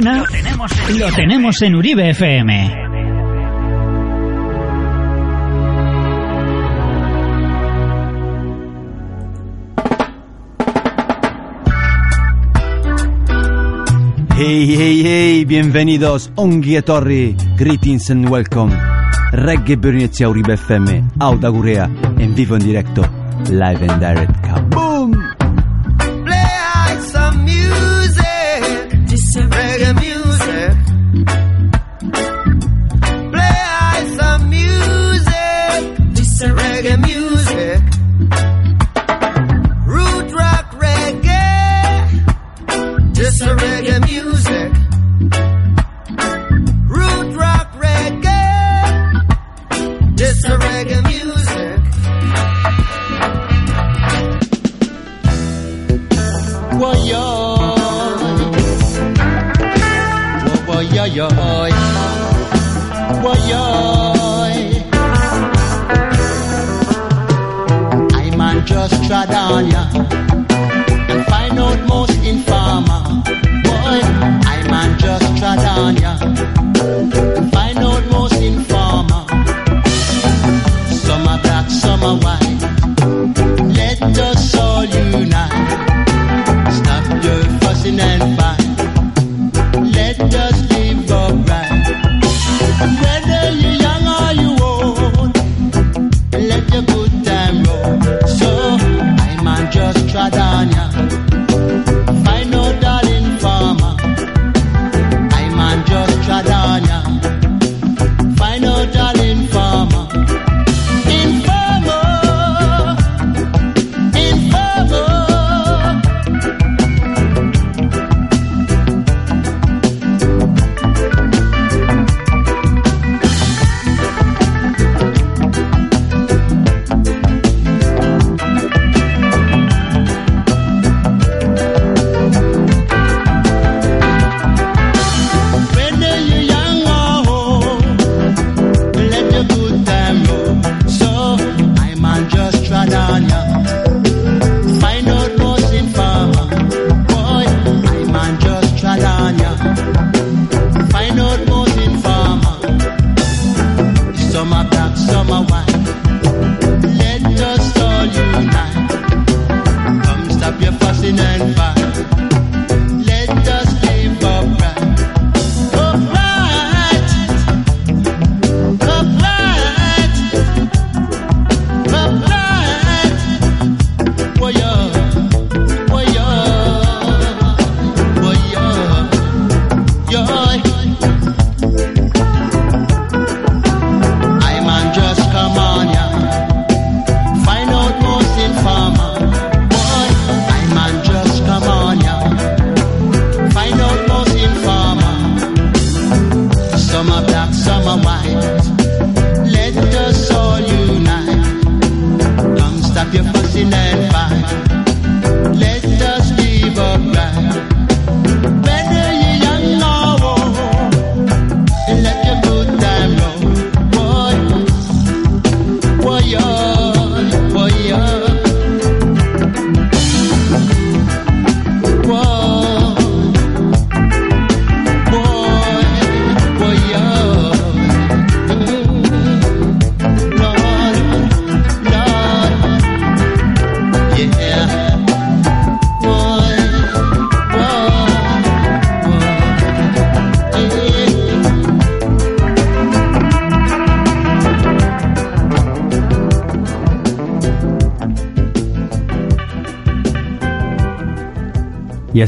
lo tenemos en Uribe FM. Hey, hey, hey, bienvenidos, ongi etorri, greetings and welcome. Reggae Berniezia Uribe FM, Auda Gurea, en vivo en directo, live and direct.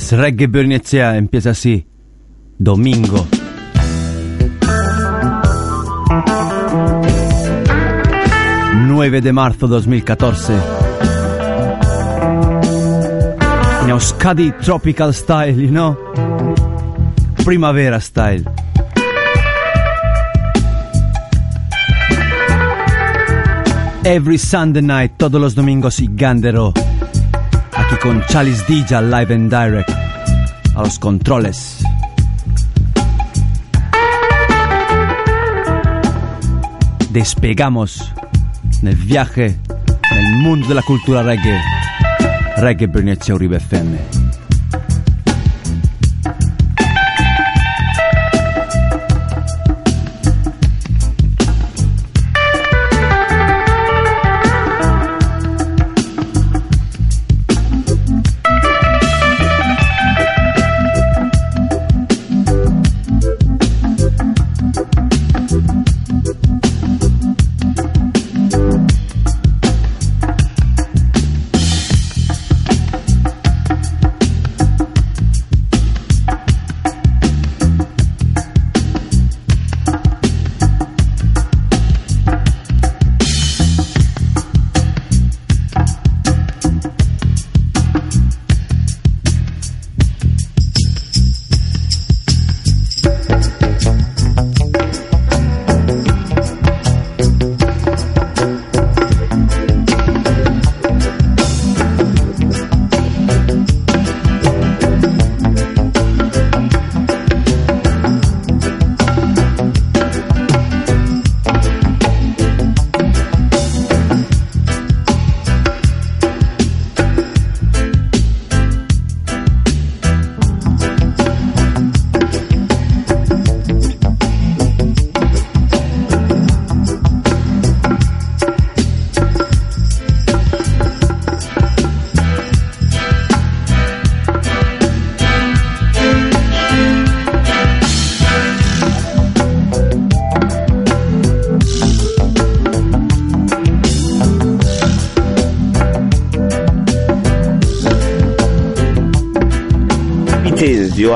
Jazz, reggae berneziano, empieza así. Domingo. ...9 de marzo 2014... ...neo Scadi Tropical Style, you know? Primavera Style... Every Sunday night, todos los domingos y ganderò con Chalice Dilla Live and Direct a los controles. Despegamos en el viaje en el mundo de la cultura reggae. Reggae Bernice Uribe FM.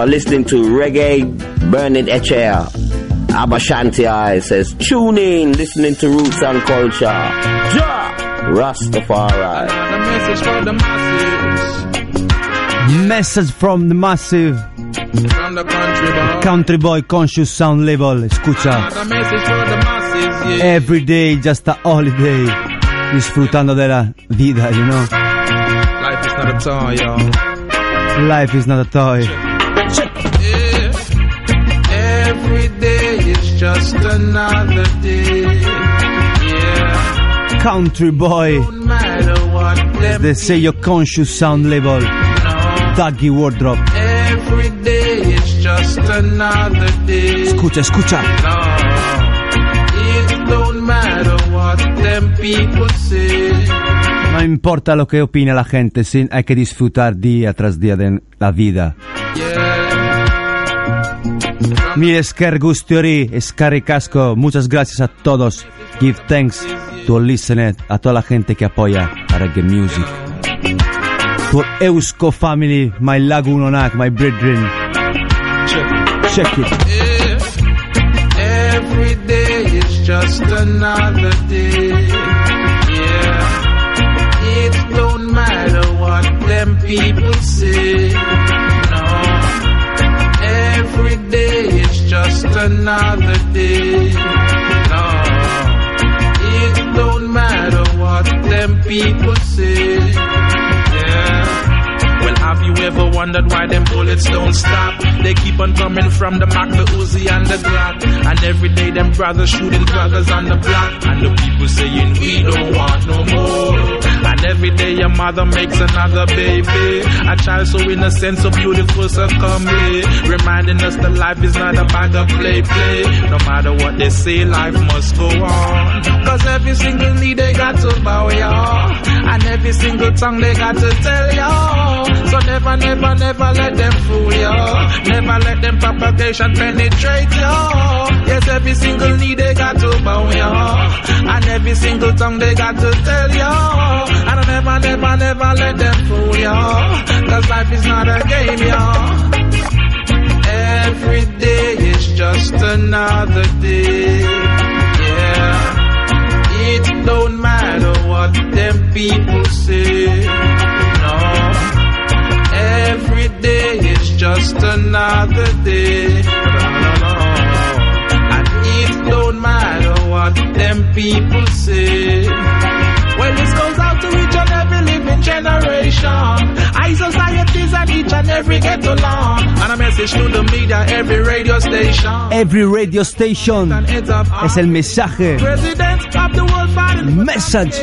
You are listening to Reggae Burning Echea. Abba Shanti I says, tune in, listening to Roots and Culture. Ja! Rastafari. Message for the masses Message from the massive from the country, boy. country boy conscious sound level. Escucha. The message masses, yeah. Every day just a holiday. Disfrutando de la vida, you know. Life is not a toy, yo. Life is not a toy. Just another day. Yeah. Country boy. Say your conscious sound level. know. Doggy wardrobe. Every day is just another day. Escucha, escucha. No. It don't matter what them people say. No importa lo que opina la gente, hay que disfrutar día tras día de la vida. Yeah. Mi Esker Gustiori, Escari Casco, muchas gracias a todos. Give thanks to all listeners, a toda la gente que apoya a reggae music. To Eusko family, my Lagunonak, my brethren. Check it. Every day is just another day. Yeah. It don't matter what them people say. Just another day. No. It don't matter what them people say. Ever wondered why them bullets don't stop? They keep on coming from the Mac, the Uzi, and the Glock. And every day them brothers shooting brothers on the block. And the people saying we don't want no more. And every day your mother makes another baby. A child so innocent, so beautiful, so comely. Reminding us that life is not a bag of play, play. No matter what they say, life must go on. Cause every single knee they got to bow, y'all. And every single tongue they got to tell y'all. So never, never, never let them fool y'all. Never let them propagation penetrate y'all. Yes, every single knee they got to bow, y'all. And every single tongue they got to tell y'all. And I never, never, never let them fool y'all. Cause life is not a game, y'all. Every day is just another day. Yeah. It don't matter what them people say. Is just another day. And it don't matter what them people say. Well, this goes out to each and every generation. I societies and each and every ghetto land. And a message to the media, every radio station. Every radio station And heads up es el mensaje. President of the world Message.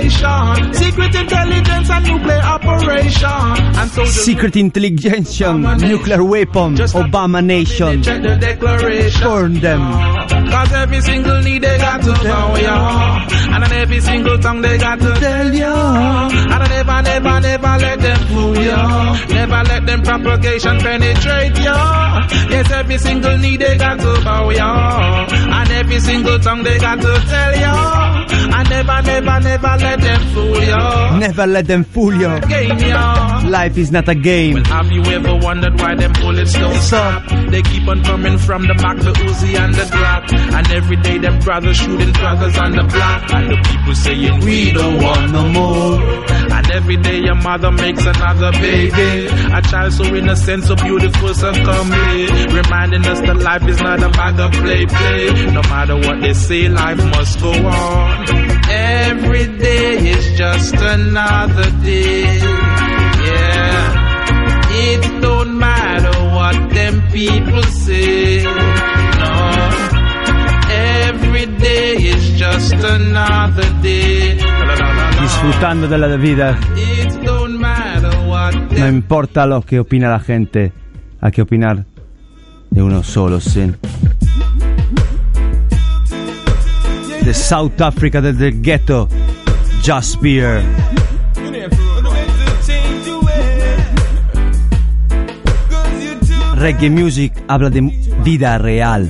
Secret intelligence and nuclear operation. And so Secret Intelligence, Nuclear Weapon, Obama Nation. Check the declaration. Burn them. Cause every single need they got to bow, yeah. And on every single tongue they got to tell ya. And I never, never, never let them fool ya. Never let them propagation penetrate ya. Yes, every single need they got to bow, ya. And every single tongue they got to tell ya. And never, never, never let them fool ya. Never let them fool you. Game, ya. Life is not a game. Well, have you ever wondered why them bullets don't stop? They keep on coming from the back, the Uzi and the Glock. And every day them brothers shooting brothers on the block. And the people saying we don't want no more. And every day your mother makes another baby. A child so innocent, so beautiful, so comely. Reminding us that life is not a bag of play, play. No matter what they say, life must go on. Every day is just another day. Yeah. It don't matter what them people say. Disfrutando de la vida. No importa lo que opina la gente. Hay que opinar de uno solo, sí. De South Africa, desde el ghetto. Just Beer. Reggae music habla de vida real.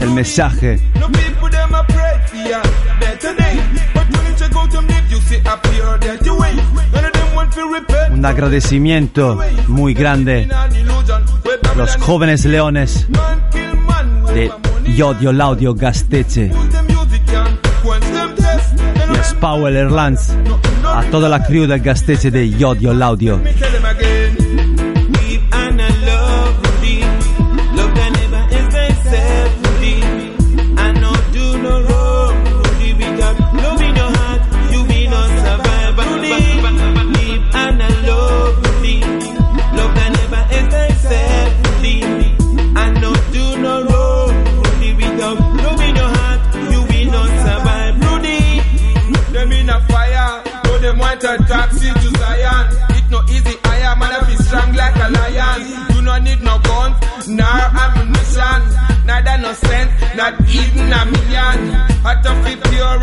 El mensaje. Un agradecimiento muy grande a los jóvenes leones de Yodio Laudio Gasteche y a Spauel a toda la crew del Gasteche de Yodio Laudio.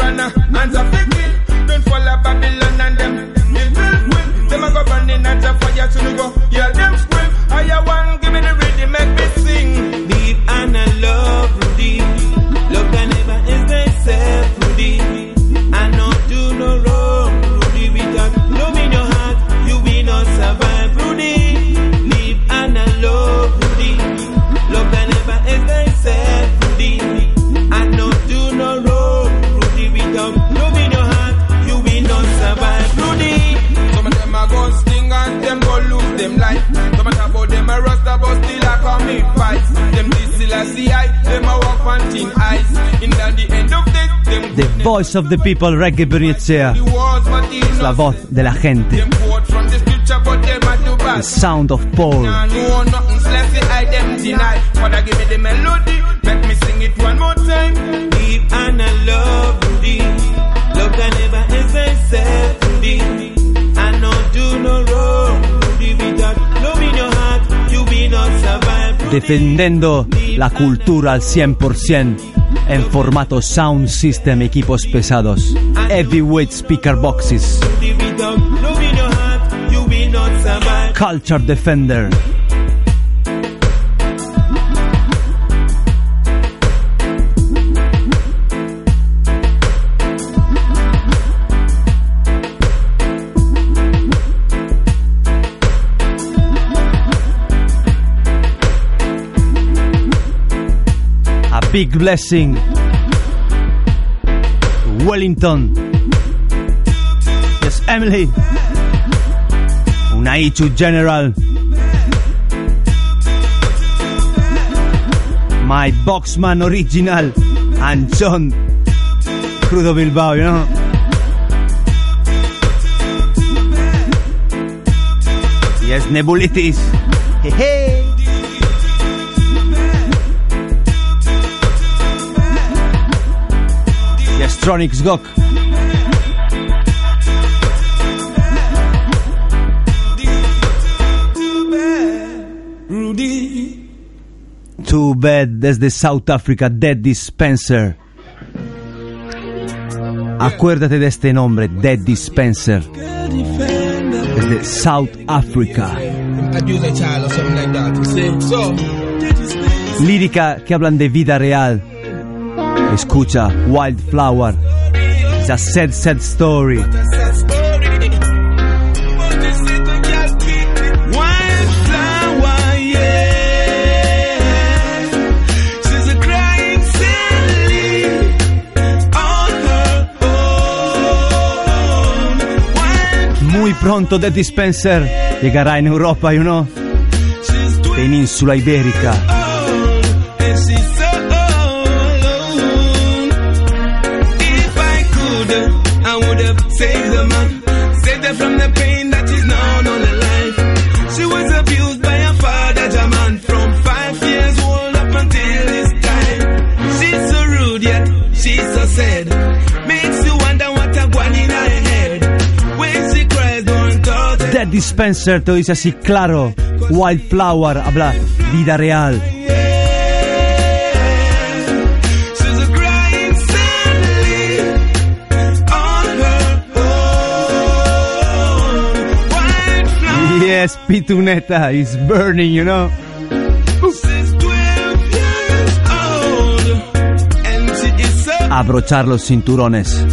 runner, hands off the wheel. Don't follow Babylon and them. Them a go burning at the fire to go. La voz de la gente. The Sound of Paul. Defendiendo la cultura al 100% en formato Sound System, equipos pesados, heavyweight speaker boxes, Culture Defender. Big Blessing. Wellington. Yes, Emily. Unaitu General. My Boxman original. And John. Crudo Bilbao, you know? Yes, Nebulitis. Hey, hey. Electronics Gok. Too bad that's the South Africa Dead Dispenser. Acuérdate de este nombre, Dead Dispenser. Desde South Africa. Lírica que hablan de vida real. Escucha Wildflower. It's a sad, sad story. Muy pronto The Dispenser llegará en Europa, you know, en Ibérica. Dispenser te dice así claro. Wildflower habla vida real. Yes, Pituneta is burning, you know. Abrochar los cinturones.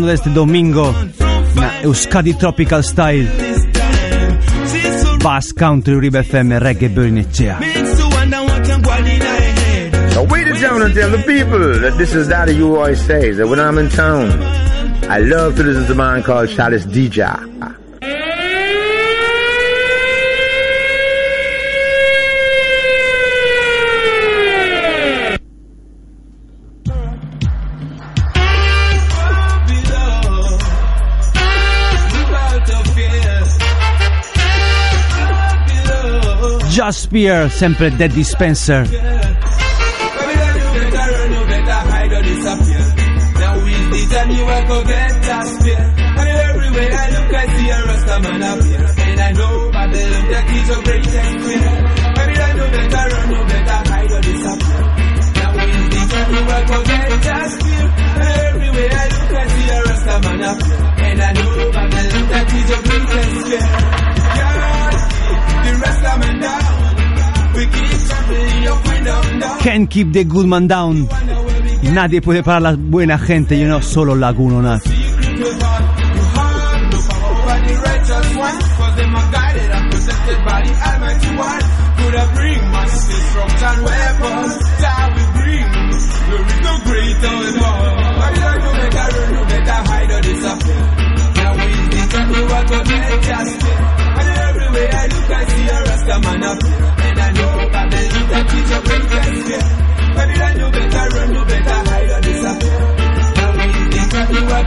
disfrutando de este domingo. Una Euskadi Tropical Style. Bass Country River FM Reggae Burnetchea. So wait a down and tell the people that this is that you always say that when I'm in town, I love to listen to a man called Charles Dija. Just Spear, sempre Dead Dispenser. Can't keep the good man down. Nadie puede parar a la buena gente, yo no know, solo Laguno Nat. I know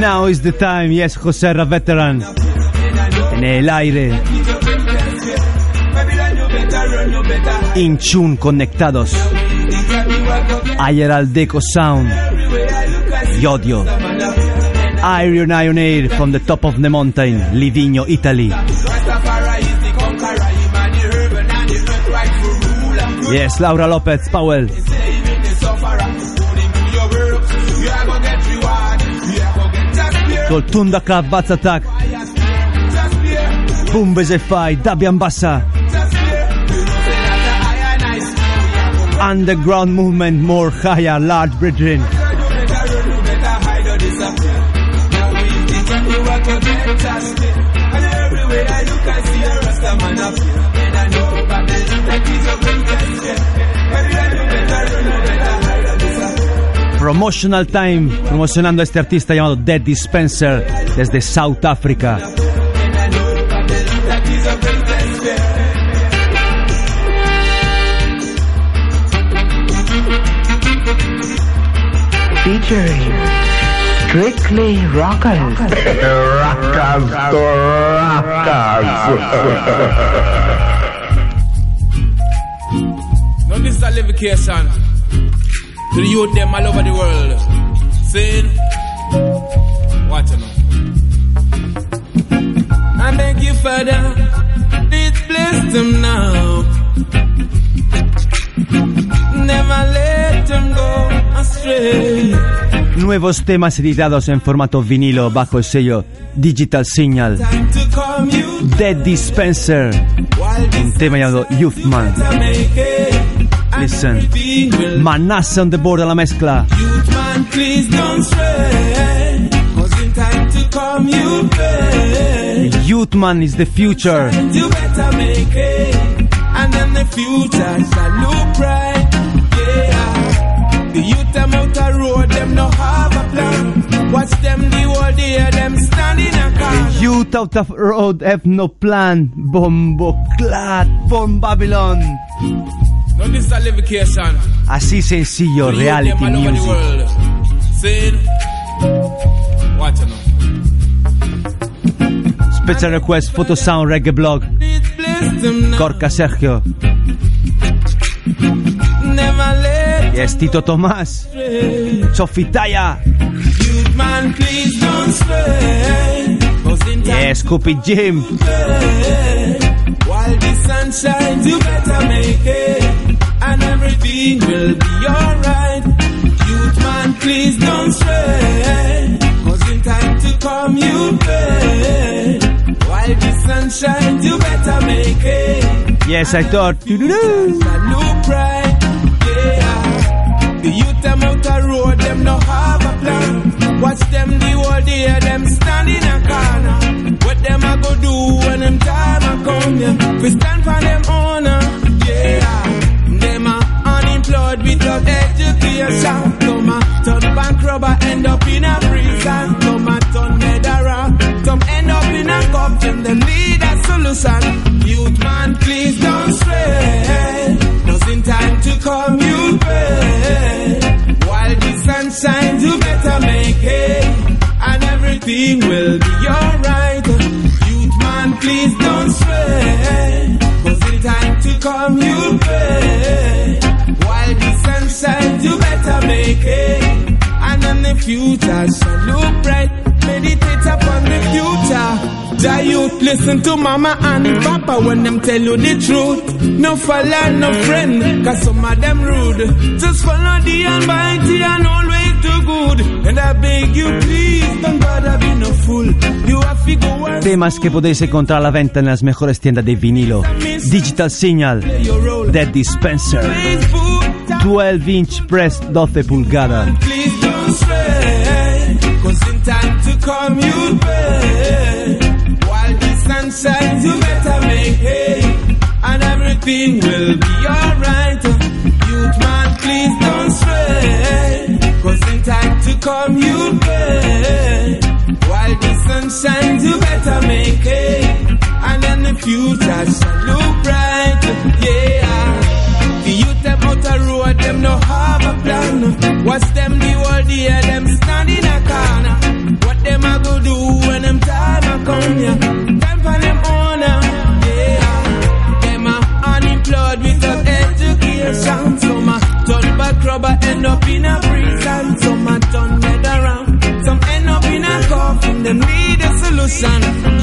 Now is the time, yes, José Ra Veteran. En el aire. Inchun conectados. Ayer al Deco Sound. Yodio. Iron Iron Air from the top of the mountain, Livigno, Italy. Yes, Laura Lopez Powell. Koltun daka bazzatak Bumbeze faj, dabjan bassa Underground movement more higher, large bridging Promotional Time, promocionando a este artista llamado Dead Dispenser desde South Africa. featuring Strictly Rockers. Now this is a livication to the youth them all over the world. Saying, watch it now. I beg you, Father, please bless them now. Never let them go astray. Nuevos temas editados en formato vinilo bajo el sello Digital Signal. Time to come you Dead Dispenser, un tema llamado Youth Man. Listen. will on the board la mezcla. Youth man, please don't stray. Cause in time to come you pay. Youth Man is the future. And you better make it. And then the future shall look bright. Yeah. The youth them out the road, them no have a plan. Watch them the whole day, them stand in a car. Youth out of road have no plan. Bombo clat, from Babylon. Así sencillo, reality music. Special request, photo sound, reggae blog. Corca Sergio. Yes, Tito Tomás. Sofitaya. Yes, Scoopy Jim. While the sun shines, you better make it. And everything will be alright. Youth man, please don't cause in time to come you pay. While the sun shines, you better make it. Yes, I thought. Look bright, yeah. The youth them out the road, them no have a plan. Watch them the whole day, them stand in a corner. What them a go do when them time come, yeah? We stand for them honor, yeah. Them without education. Some a turn bank robber, end up in a prison. Some a turn murderer, some end up in a coffin. Them need a solution. Youth man, please don't stray. Cause in time to come you pay. While the sun shines, you better make it. And everything will be alright. Youth man, please don't stray. Cause in time to come you pay. While the sun you better make it. And then the future shall look bright. Meditate upon the future. The youth listen to mama and papa when them tell you the truth. No follow, no friend, cause some of them rude. Just follow the almighty and always Temas que podéis encontrar a la venta en las mejores tiendas de vinilo. Digital Signal, Dead Dispenser, 12 Inch Press 12 pulgadas. Please don't stray, cause in time to come you'll pay. While the sun shines, you better make hay, and then the future shall look bright. Yeah. The youth them out the road, them no have a plan. Watch them the whole day, them stand in a corner. What them a go do when them time a come, yeah? Time for them owner, yeah. Them a unemployed without education. Some a turn back rubber, end up in a prison. Some a turn head around. Some end up in a coffin, them need a solution.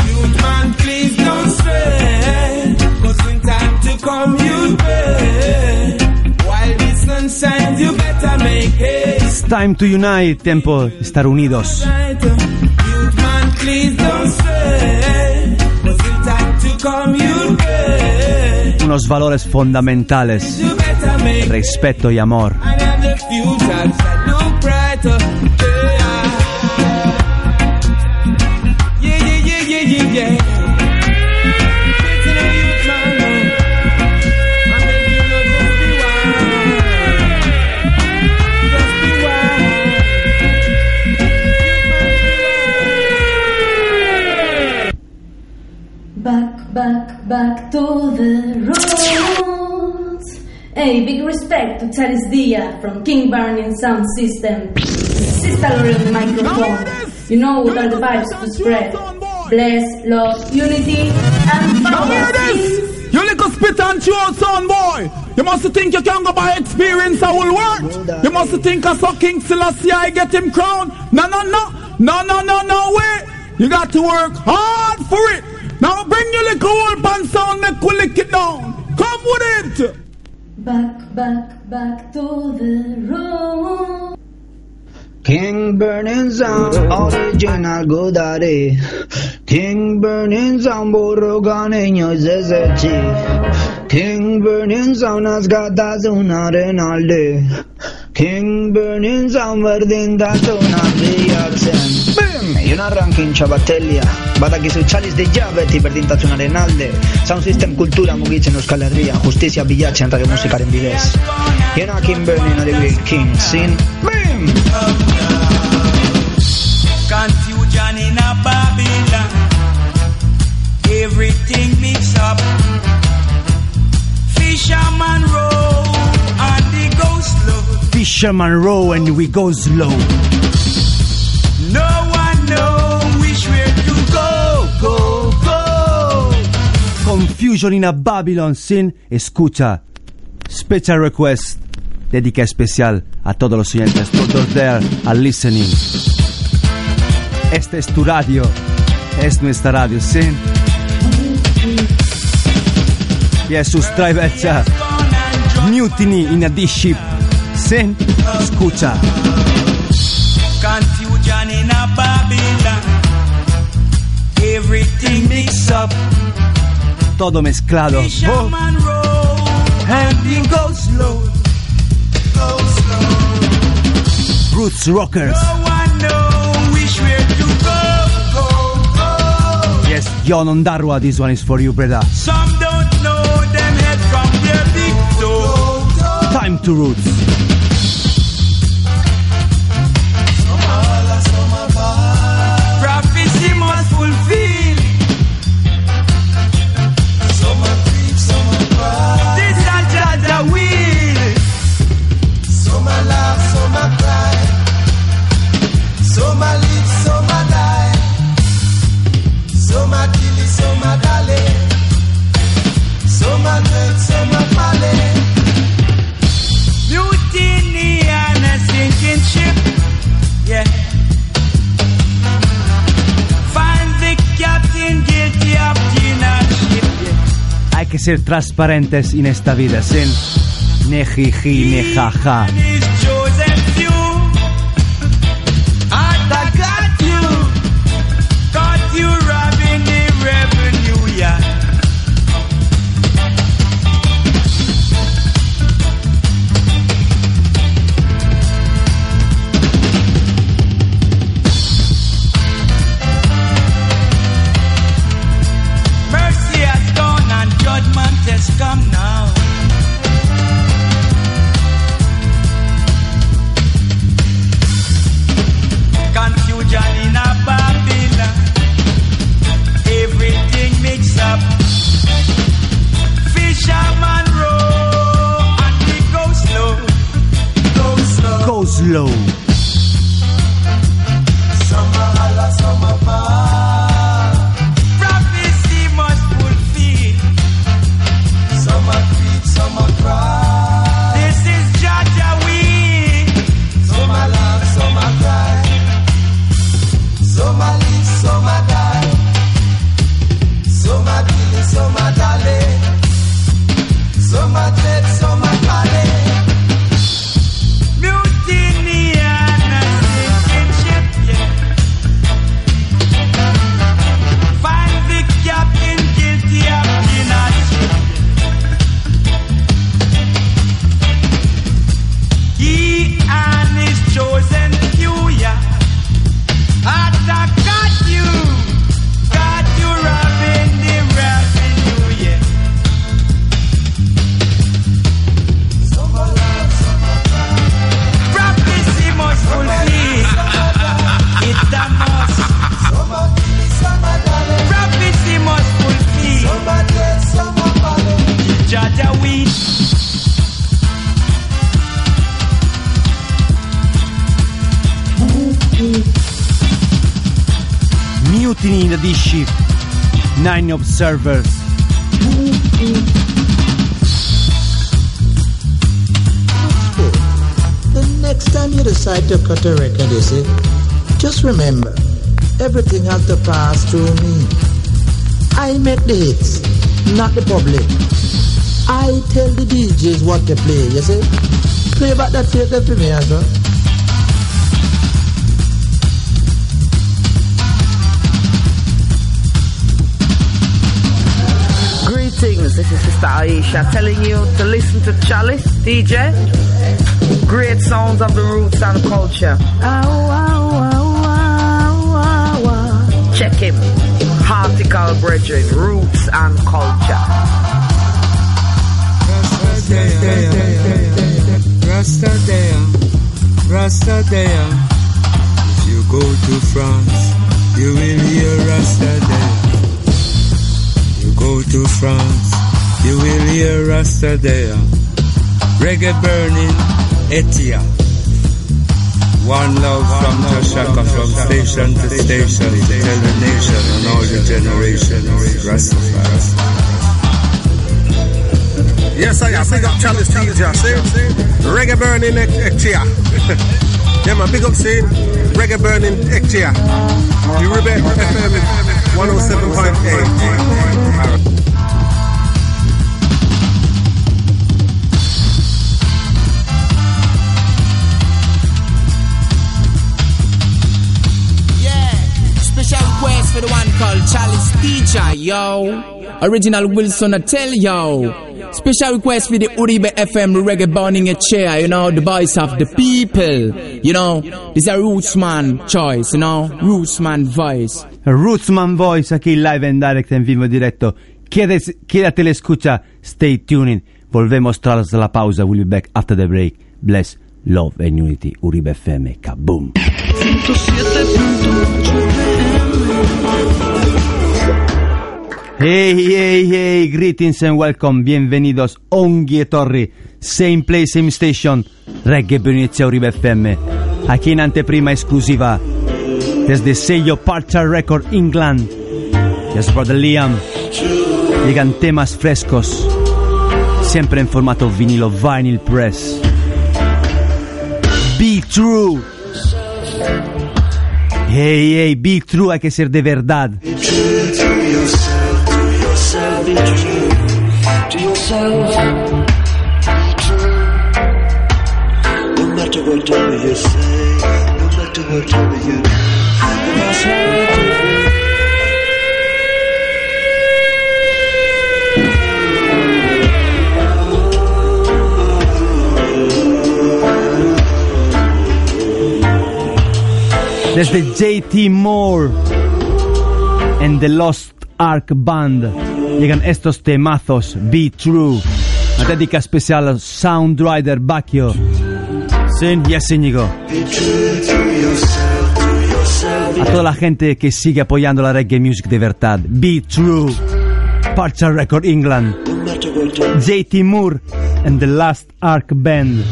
Youth man, please don't stray. Cause in time to come, you pay. While the sun shines, you better make it. It's time to unite, tiempo de estar unidos. Youth man, please don't stray. unos valores fundamentales, respeto y amor. Back, back. On back to the roots. Hey, big respect to Charis Dia from King Burning Sound System. Sister Lori on the microphone. You know what are the vibes to spread. Bless, love, unity, and power. You little spit and chew son boy! You must think you can go by experience I will work. You must think I saw King Selassie I get him crowned! No, no, no! No, no, no, no, wait! You got to work hard for it! Now bring your little old pan sound, make we lick it down! Come with it! Back, back, back to the road. King Burning Sound, original godare. King Burning Sound, borroganeño zezeci. King Burning Sound, asgata una renalde. King burning somewhere in the zona bilatzen Bim! Iunar rankin txabatelia Badakizu txaliz de jabeti berdintasunaren alde Sound system kultura mugitzen euskal herria. Justizia bilatzen rege musikaren bidez Iuna King burning ari bil King sin Bim! Confusion in a Babylon. Everything mixed up. Fisherman road Fisherman Row and we go slow. No one know which way to go, go, go. Confusion in a Babylon Sin. Escucha. Special request. Dedica especial a todos los oyentes, todos there are listening. Este es tu radio. Es nuestra radio, Sin. Yes, subscribecha. Mutiny in a D-Ship. Sin. Escucha. Confusion in a Babylon. Everything mixed up. Todo mezclado. Oh, and the ghost low. Go slow. Roots Rockers. No one know which way to go, go, go. Yes, Yon Ondarwa, this one is for you, brother. Some don't know them head from their big toe. Time to roots. Ser transparentes en esta vida, sin nejiji, nejaja. Nine Observers. The next time you decide to cut a record, you see, just remember, everything has to pass through me. I make the hits, not the public. I tell the DJs what to play, you see. Play back that tape for me as well. This is Sister Aisha telling you to listen to Chalice DJ. Great sounds of the roots and culture. Check him. Hartical Brethren, Roots and Culture. Rasta Rasta there. If you go to France, you will hear Rasta. You go to France, you will hear Rasta there. Reggae burning, Etia. One love from Toshaka, from station to station, to tell the nation and all the generations, Rastafari. Yes, I am. Big up Chalice DJ, see? Reggae burning Ektia. yeah, man, big up scene. Reggae burning Ektia. Uribe FM 107.8. for the one called Chalice Teacher, yo. Original Wilson, I tell yo. Special request for the Uribe FM reggae burning a chair, you know, the voice of the people. You know, this is a Rootsman choice, you know, Rootsman voice. Rootsman Voice aquí live and direct en vivo directo. Quédate, quédate la escucha. Stay tuning. Volvemos tras la pausa. We'll be back after the break. Bless, love and unity. Uribe FM. Kaboom. Hey, hey, hey, greetings and welcome, bienvenidos, Onghie Torri, same place, same station, Reggae Benizia Uribe FM, aquí en anteprima exclusiva, desde sello Parcha Record England, yes brother Liam, llegan temas frescos, siempre en formato vinilo vinyl press. Be true. Hey, hey, be true, hay que ser de verdad. Be Desde JT Moore en The Lost Ark Band llegan estos temazos Be True. Una dedica especial a Sound Rider Bacchio. Sin Yes Íñigo. A toda la gente que sigue apoyando la reggae music de verdad. Be True. Parcha Record England. JT Moore and The Last Ark Band.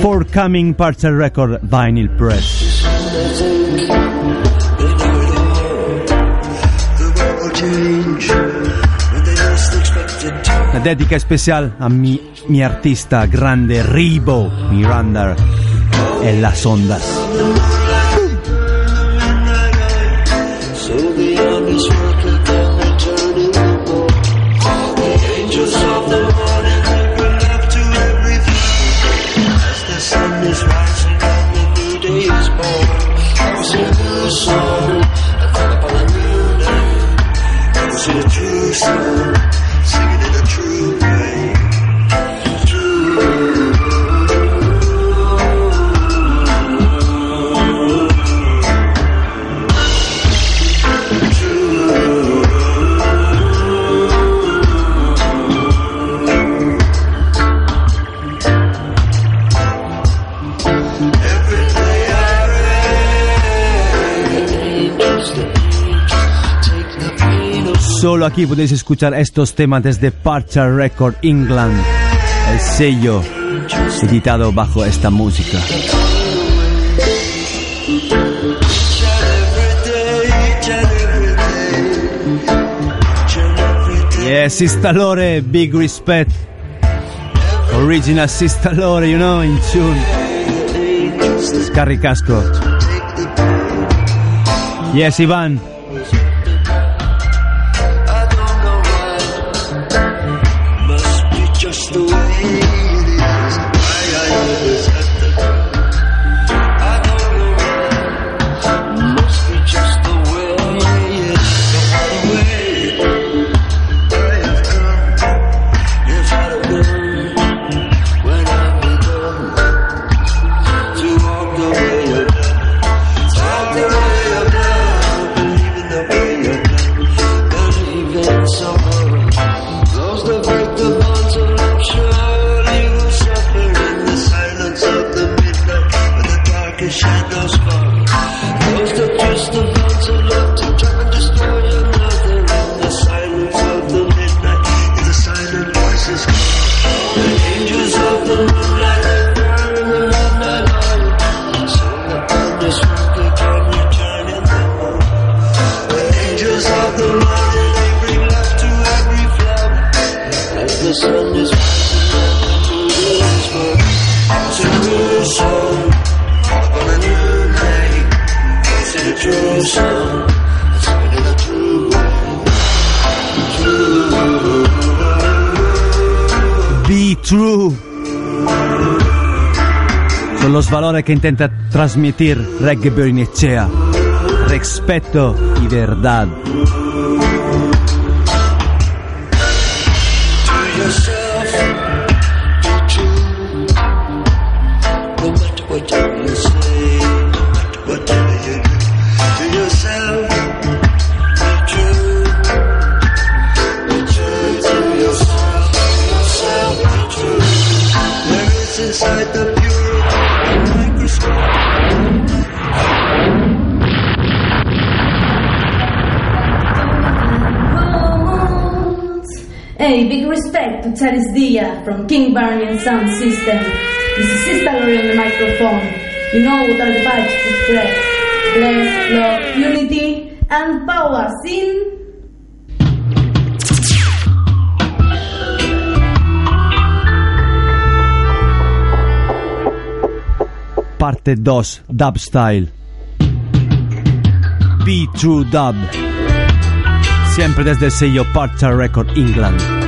Forthcoming Parcel Record Vinyl Press. Una dedica especial a mi, mi artista grande Ribo Miranda en las ondas. aquí podéis escuchar estos temas desde Parcher Record England, el sello editado bajo esta música. Yes, Sister Lore, big respect. Original Sister Lore, you know, in tune. Carri Casco. Yes, Iván. lo svalore che intenta trasmitir Reggae Berinecea. Rispetto y verdad. Dia from King Burning Sound System. This is Sister Lori on the microphone. You know what are the vibes to spread. Bless, love, unity, and power. Sin. Parte 2 Dub Style Be True Dub Siempre desde el sello Parta Record England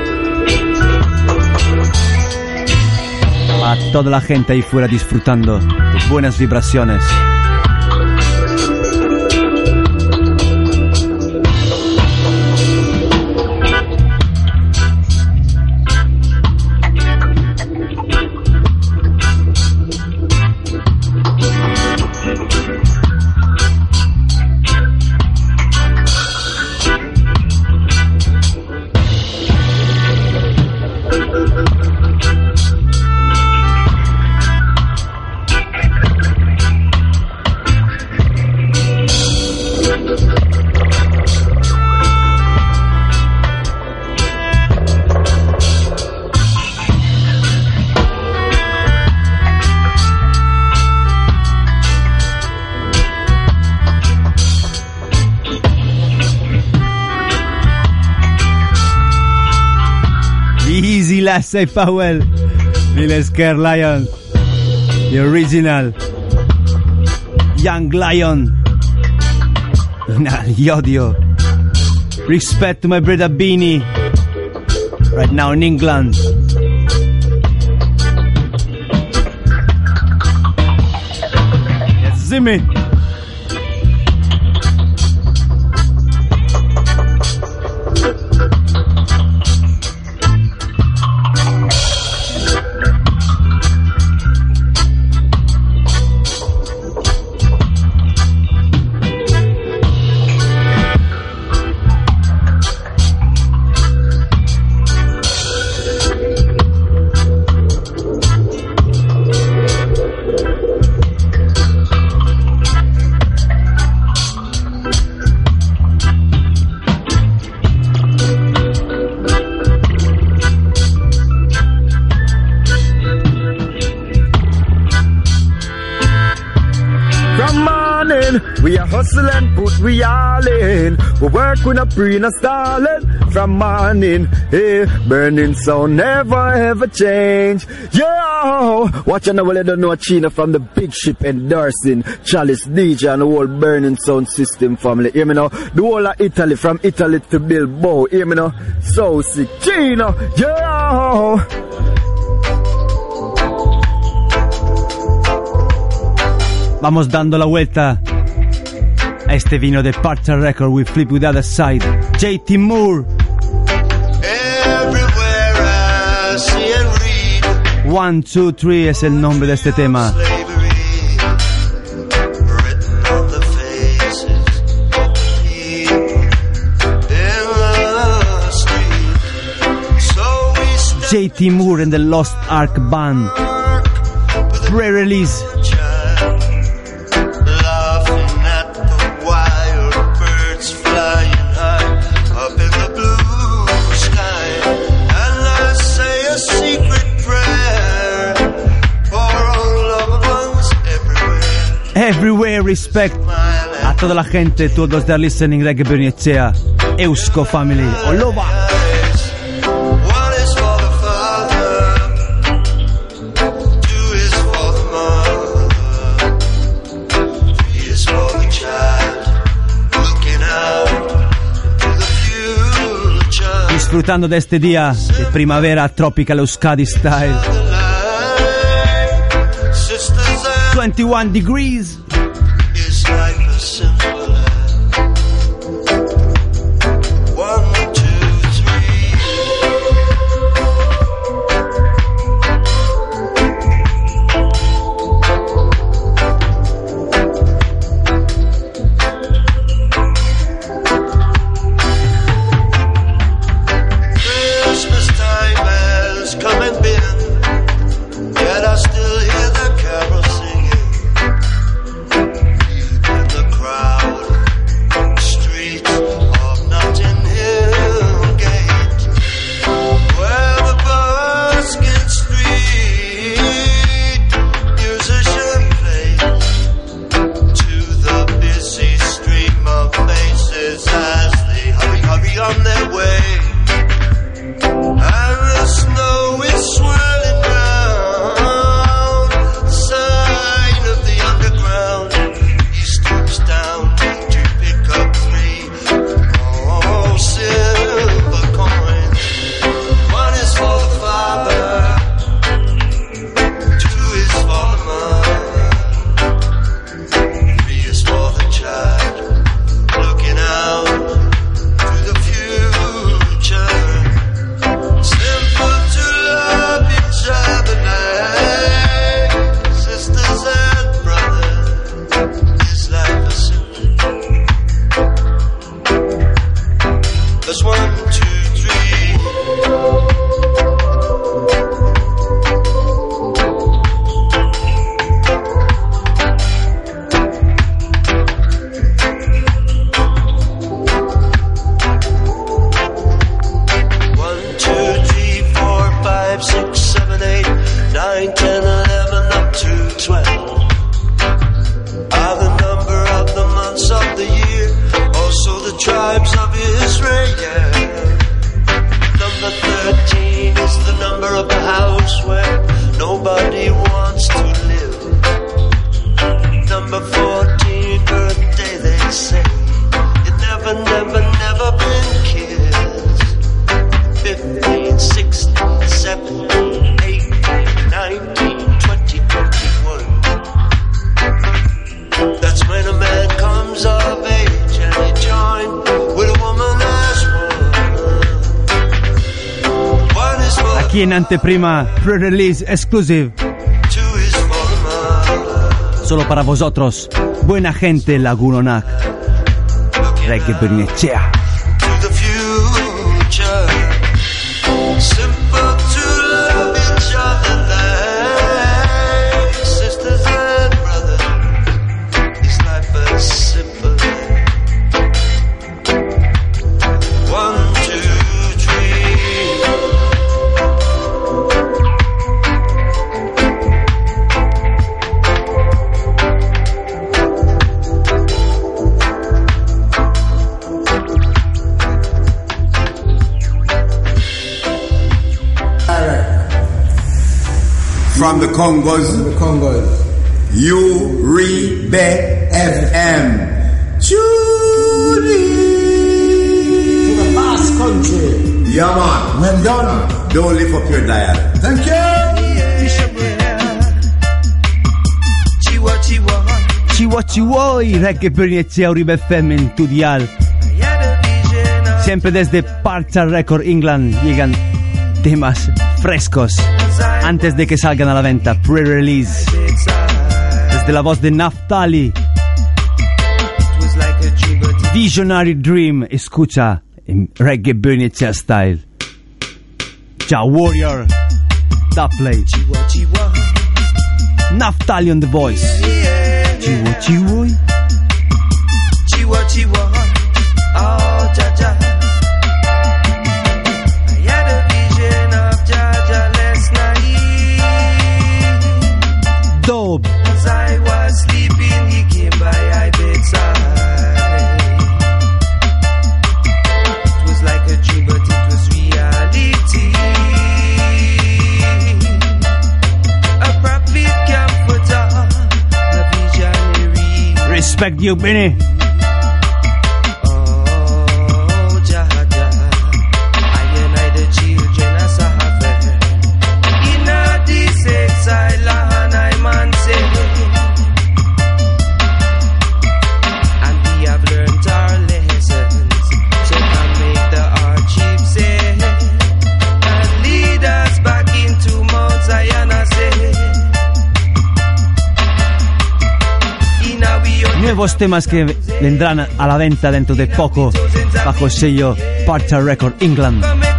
a toda la gente ahí fuera disfrutando. Buenas vibraciones. Say Powell, Little Scare Lion, the original Young Lion. Li odio. Respect to my brother Beanie, right now in England. Yes, Zimmy. excellent, put we all in. We work with a pre and stalling from morning. Hey, burning sound never ever change. Yo, watch and well, I don't know China from the big ship endorsing Chalice DJ and the whole burning sound system family. Hear me now, the whole of Italy from Italy to Bilbao. Hear me now, so sick China. Yo. Vamos dando la vuelta este vino de Parter Record with Flip With Other Side, JT Moore. One, two, three es el nombre de este tema. JT Moore and the Lost Ark Band. Pre-release Everywhere Respect a toda la gente, todos that listening Reggae Bernicea, Eusko Family, all over. Disfrutando de este día de primavera tropical Euskadi style. 21 degrees. Este prima Pre-Release Exclusive. Solo para vosotros, buena gente Lagunonac. Reggae the Congos. The Congos. Uribe FM. Julie. To the Basque country. Yeah, man. Well done. Don't lift up your dial. Thank you. Chiwa chiwa. Ci vuoi, ci vuoi, reggae per iniziare Uribe FM en tu dial. Siempre desde Parcha Record England llegan temas frescos antes de que salgan a la venta, pre-release. Desde la voz de Naftali, Visionary Dream, escucha en reggae Bernicea style. Ja Warrior, Da Play. Naftali on the voice. Ci vuoi, Respect you, Benny. Nuevos temas que vendrán a la venta dentro de poco bajo el sello Parcha Record England.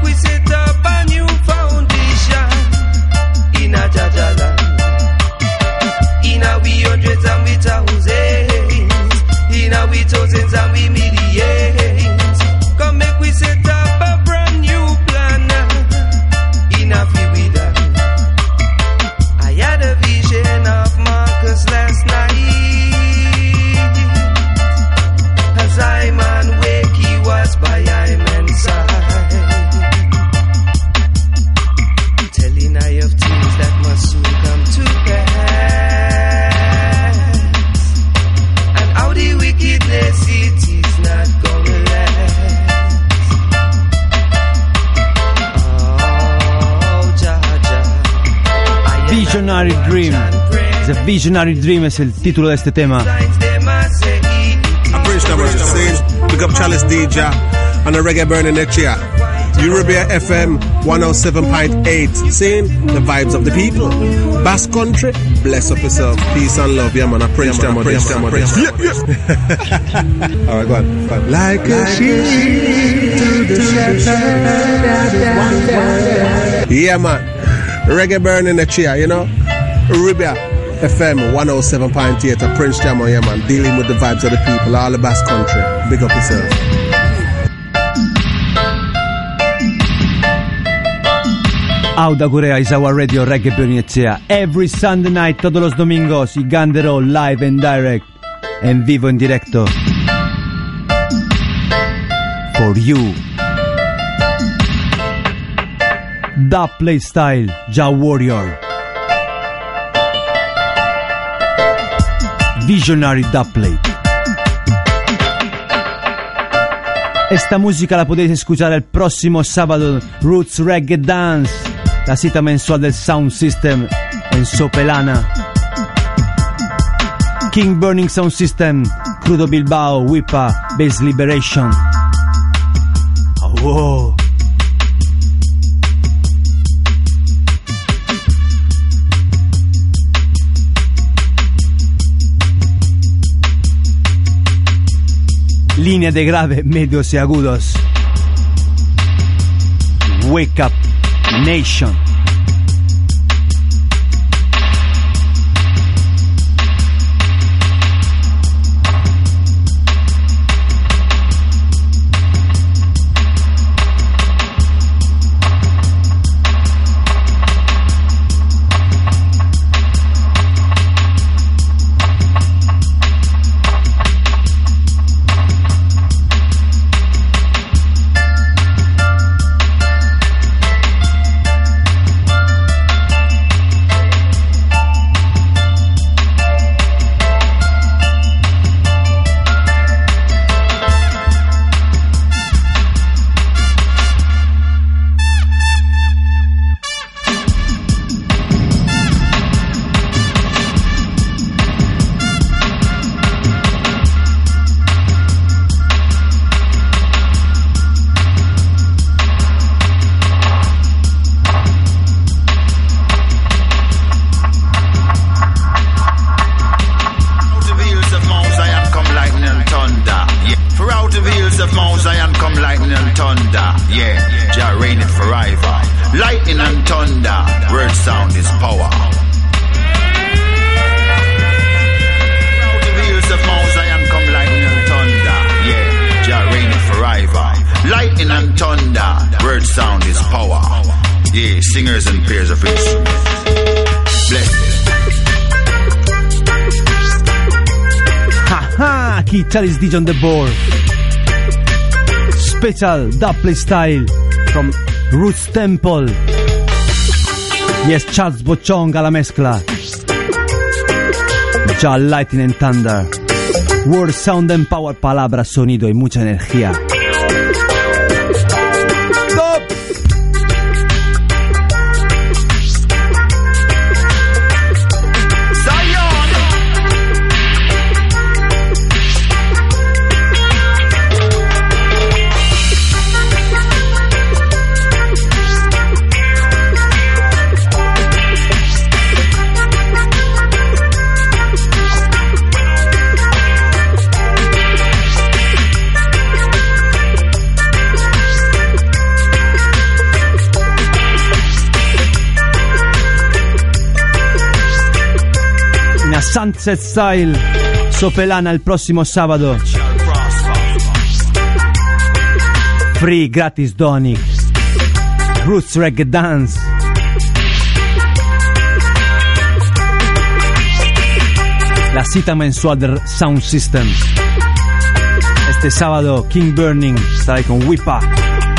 Visionary Dream es el título de este tema. I preach that what. Pick up Chalice DJ and the reggae burning next year. Uribe FM 107.8. Saying the vibes of the people. Basque country, bless up yourself. Peace and love. Yeah, man. I preach them. I preach them. I preach them. Alright, go on. Go on. Like a sheep to the shepherd. Yeah, man. Reggae burning the chair, you know? Uribe FM 107.8 a Prince Jamo, yeah, man. Dealing with the vibes of the people, all the Basque country. Big up yourself. Auda Corea is our radio reggae pionizia. Every Sunday night, todos los domingos, y Gandero live and direct. En vivo, en directo. For you. Da Play Style, Jah Warrior. Visionary Dubplay. E sta musica la potete scusare il prossimo sabato Roots Reggae Dance, la sita mensuale del Sound System Enzo Sopelana. King Burning Sound System, Crudo Bilbao, Wipa, Bass Liberation. Oh, wow. Línea de grave, medios y agudos. Wake up, nation. Yeah, singers and pairs of instruments. Blessed. Ha ha! Key Charles DJ on the board. Special dubplate style from Roots Temple. Yes, Charles Bochong a la mezcla. Ya Lightning and Thunder. Word, sound and power, palabras, sonido y mucha energía. Sunset Style. Sopelana el próximo sábado. Free gratis Donic. Roots Reggae Dance. La cita mensual del Sound System. Este sábado, King Burning estará con Wipa,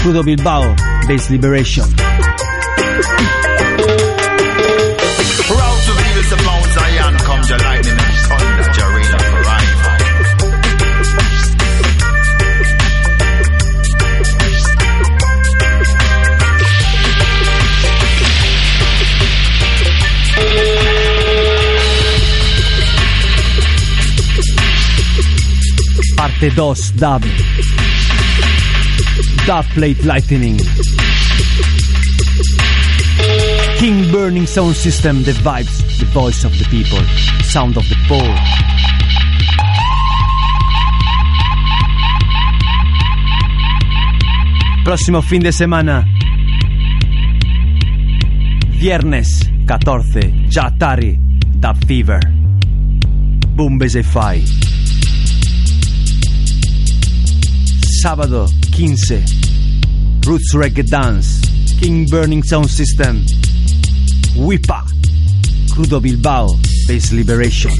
Crudo Bilbao, Base Liberation. Parte 2 Dub. Dub Plate Lightning. King Burning Sound System, the vibes, the voice of the people, sound of the poor. Próximo fin de semana. Viernes 14, Jatari, Dub Fever. Bombes e Sábado 15, Roots Reggae Dance, King Burning Sound System, Wipa, Crudo Bilbao, Base Liberation.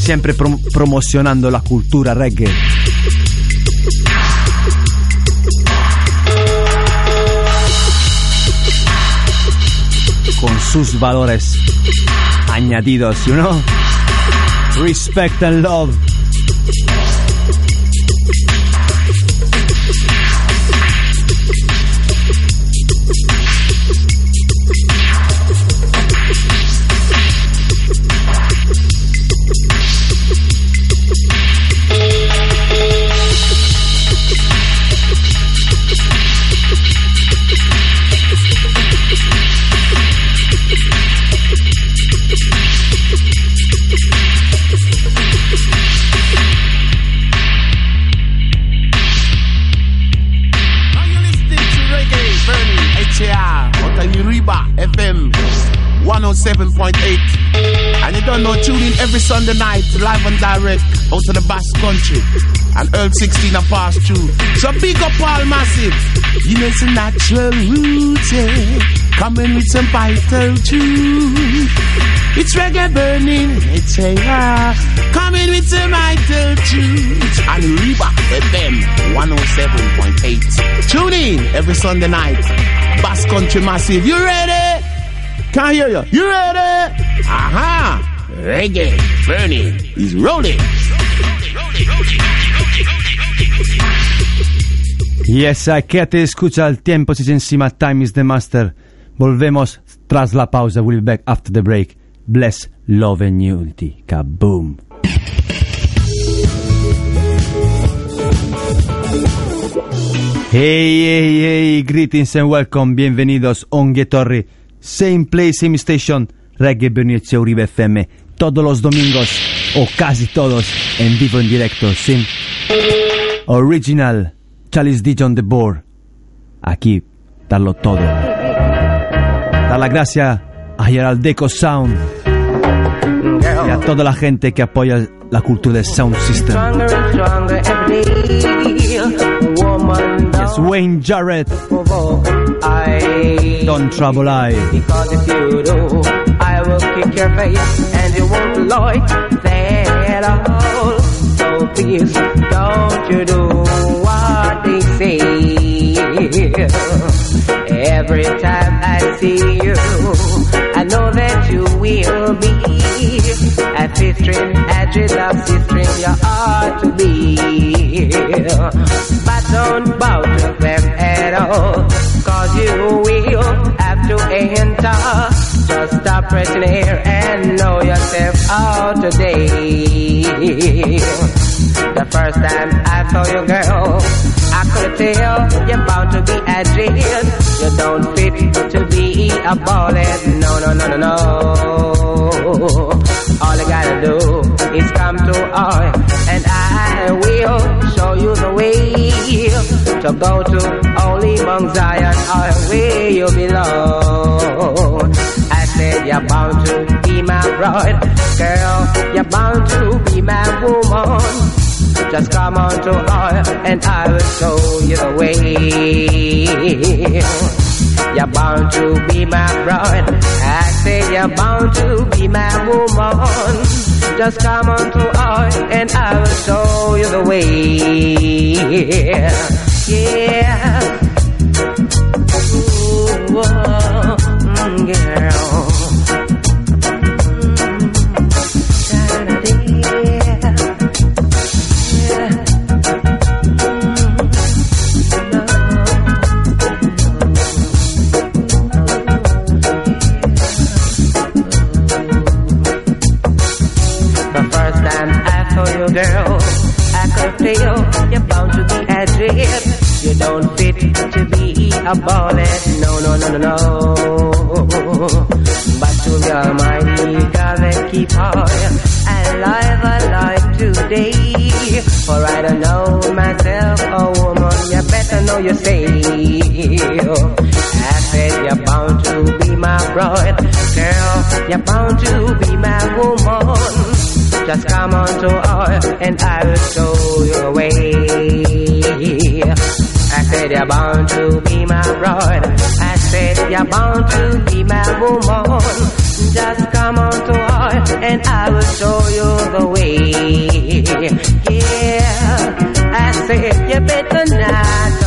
Siempre prom- promocionando la cultura reggae. Con sus valores añadidos, you know? Respect and love. Don't know, tune in every Sunday night, live and direct, out of the Basque Country. And Earl 16 are passed through. So big up all massive. You know it's a natural root, yeah. Coming with some vital truth. It's reggae burning, it's HAR. Uh, Coming with some vital truth. And Uribe FM 107.8. Tune in every Sunday night. Basque Country Massive. You ready? Can't hear you. You ready? Aha! Reggae burning is rolling. Yes, I quédate, escucha el tiempo, si encima time is the master. Volvemos tras la pausa. We'll be back after the break. Bless, love and unity. Kaboom. Hey, hey, hey, greetings and welcome, bienvenidos, Ongue Torri, same place, same station, Reggae Bernice Uribe FM, todos los domingos, o casi todos, en vivo en directo, sin original, Chalice DJ on the board, aquí, darlo todo. Dar la gracia a Geraldeco Sound y a toda la gente que apoya la cultura del Sound System. Yes, Wayne Jarrett. Don't Trouble I. will kick your face and you won't like that at all. So please, don't you do what they say. Every time I see you, I know that you will be a fistrin, a dreadlock sistrin, you ought to be. But don't bow to them at all, cause you will stop pressing here and know yourself all today. The first time I saw you, girl, I could tell you're bound to be a jail. You don't fit to be a ballad. No, no, no, no, no. All you gotta do is come to I, and I will show you the way to go to Holy Mount Zion, where you belong. You're bound to be my bride, girl. You're bound to be my woman. Just come on to I, and I will show you the way. You're bound to be my bride. I say you're bound to be my woman. Just come on to I, and I will show you the way. Yeah. A bullet, no, no, no, no, no. But to the Almighty God that keep on alive, alive today. For I don't know myself, a woman, you better know your say. I said you're bound to be my bride, girl. You're bound to be my woman. Just come on to earth and I will show you the way. I said you're bound to be my bride. I said you're bound to be my woman. Just come on to earth and I will show you the way. Yeah. I said you better not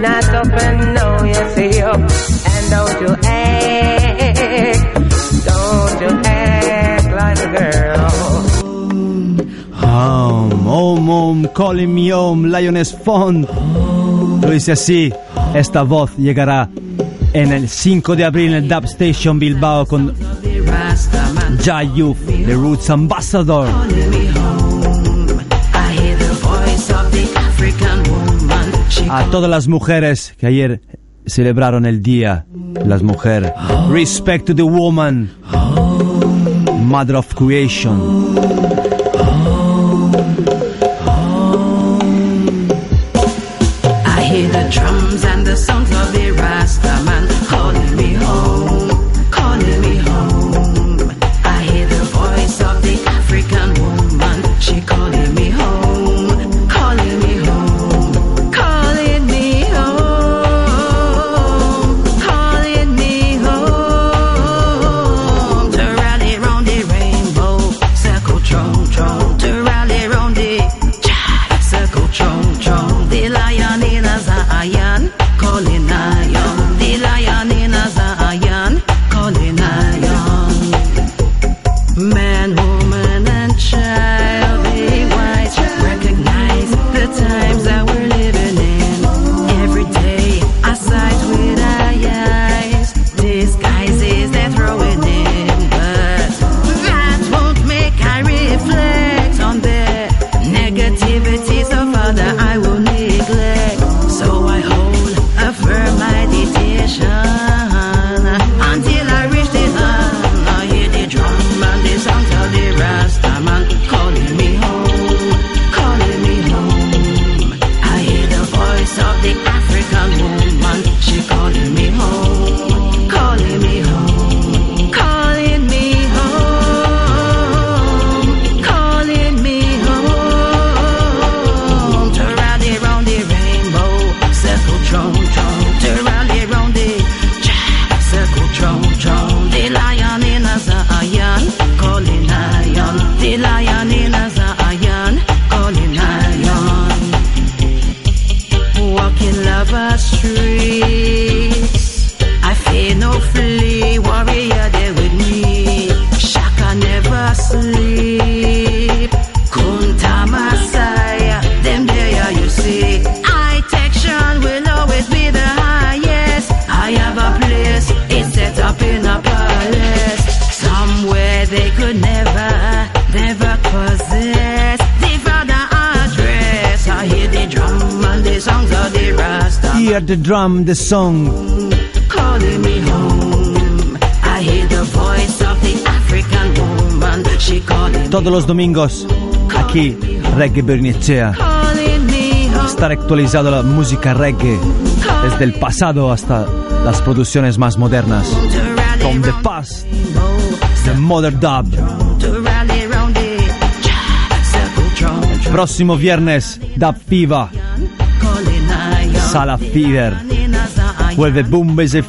not up and know yourself. And don't you act, don't you act like a girl. Home, home, home, calling me home, Lioness Fond. Lo dice así, esta voz llegará en el 5 de abril en el Dub Station Bilbao con Jai Youth, The Roots Ambassador. A todas las mujeres que ayer celebraron el Día las Mujeres. Respect to the woman, Mother of Creation. And the songs of the Rasta the song. calling me home. I hear the voice of the African woman. She calling, Todos los domingos, aquí, Reggae Bernicea. Estar actualizado la música reggae desde el pasado hasta las producciones más modernas. From the past, the mother dub. El próximo viernes, Dub I Sala Fever. Zion. the Boom e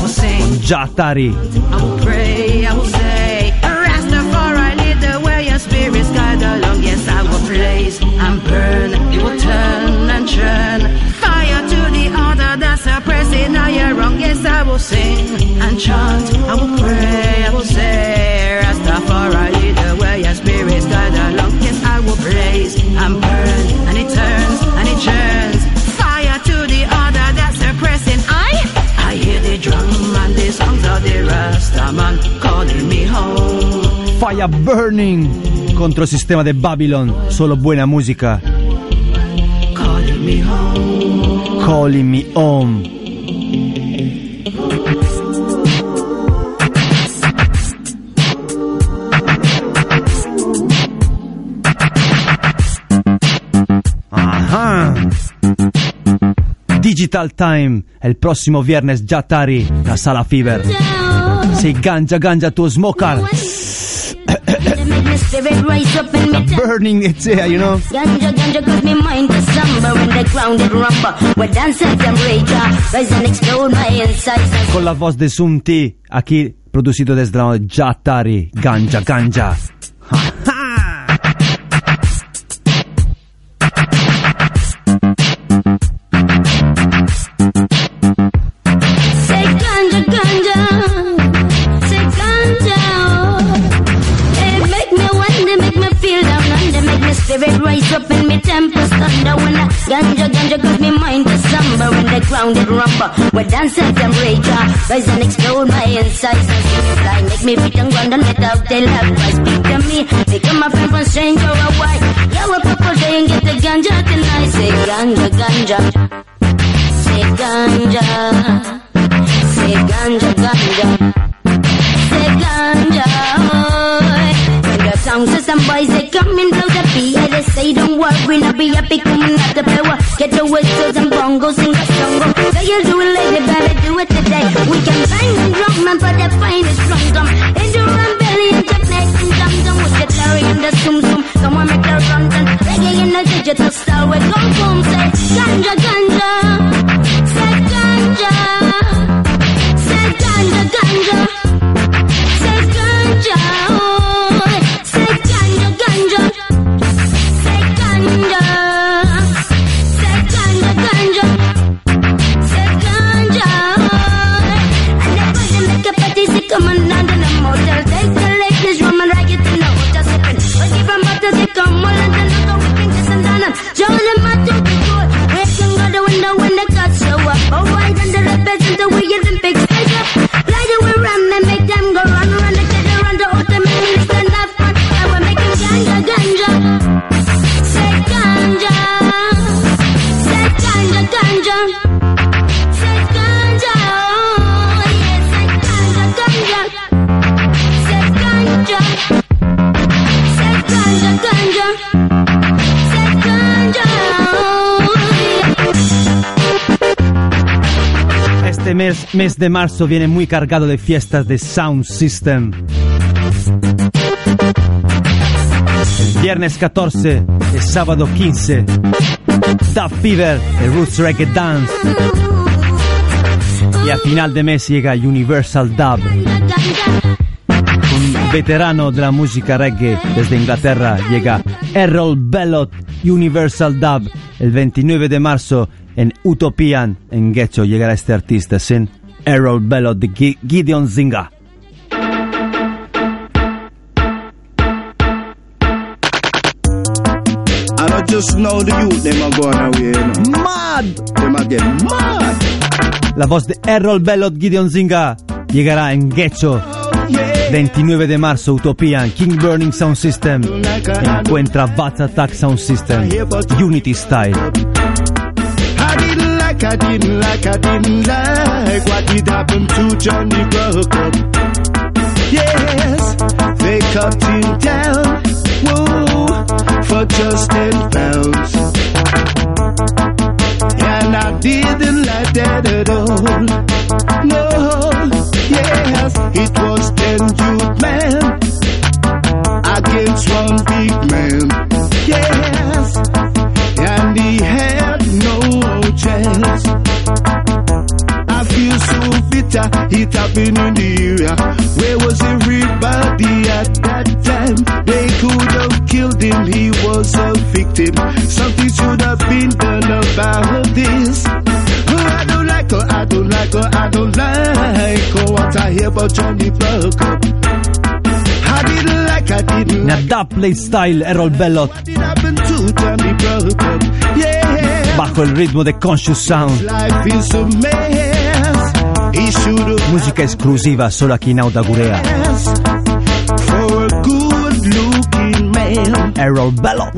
will sing. Jatari. I will pray, I will say, Rastafari, lead the way, your spirit's guide along. Yes, I will blaze and burn, will turn and. Fire to the that's I will sing and chant, I will pray, I will say, the way, your spirit's guide along. Yes, I will blaze and burn, Rastaman calling me home. Fire Burning contro il sistema de Babylon. Solo buena musica. Calling me home. Calling me home. Digital Time è il prossimo viernes Jatari da Sala Fever. Sei ganja ganja to smoker. Burning it's here, you know. Ganja, ganja, cause me mind to slumber when the ground it rumble. When dance and temperature, rise and explode my insides. Con la voz de Sumti, aquí producido desde la Jatari, ganja ganja. Spirit rise up in me tempest thunder. When I ganja, ganja, cause me mind to slumber when the ground it rumble. When dance and temperature, rise and explode my insides and see fly. Make me beat and run and let out the love. Why speak to me? Become my friend from stranger or white. Yeah, we purple day and get the ganja tonight. Say ganja, ganja. Say ganja. Say ganja, ganja. Say ganja. oh. When the sound system boys they come in blow they say don't worry, now be happy coming out the power. Get the whistles and bongos, sing a song. Say you do it lately, baby, do it today. We can bang and drum and put the finest drum drum. In the rebellion, technique and dum dum with the Terry and the zoom zoom. Come on, make the run run. Reggae in the digital style, we go boom, say ganja, ganja. Say ganja. Say ganja, ganja. Mes, de marzo viene muy cargado de fiestas de Sound System. Viernes 14, el sábado 15, Dub Fever, el Roots Reggae Dance. Y a final de mes llega Universal Dub. Un veterano de la música reggae desde Inglaterra llega Errol Bellot Universal Dub. El 29 de marzo en Utopian, en Getxo, llegará este artista sin Errol Bellot de Gi- Gideon Zinga. I don't just know the youth, them are going away, you know. Mad! Them are getting mad. La voz de Errol Bellot Gideon Zinga llegará en Getxo. 29 de marzo, Utopian, King Burning Sound System. Encuentra Vats Attack Sound System. Unity Style. Like, I didn't like, I didn't like what did happen to Johnny broke. Yes, they cut him down, whoa, for just ten pounds. And I didn't like that at all. No, yes, it was ten youth men against one big man. Yes, and he had no chance. I feel so bitter, it happened in the area. Where was everybody at that time? They could have killed him, he was a victim. Something should have been done about this. Oh, I don't like her, I don't like her, I don't like her. What I hear about Johnny up. I didn't like, I didn't Nel Dubplate Style Errol Bellot happen to Johnny up. Yeah. bajo el ritmo de Conscious Sound. Música exclusiva solo aquí en Audagurea. Errol Bello.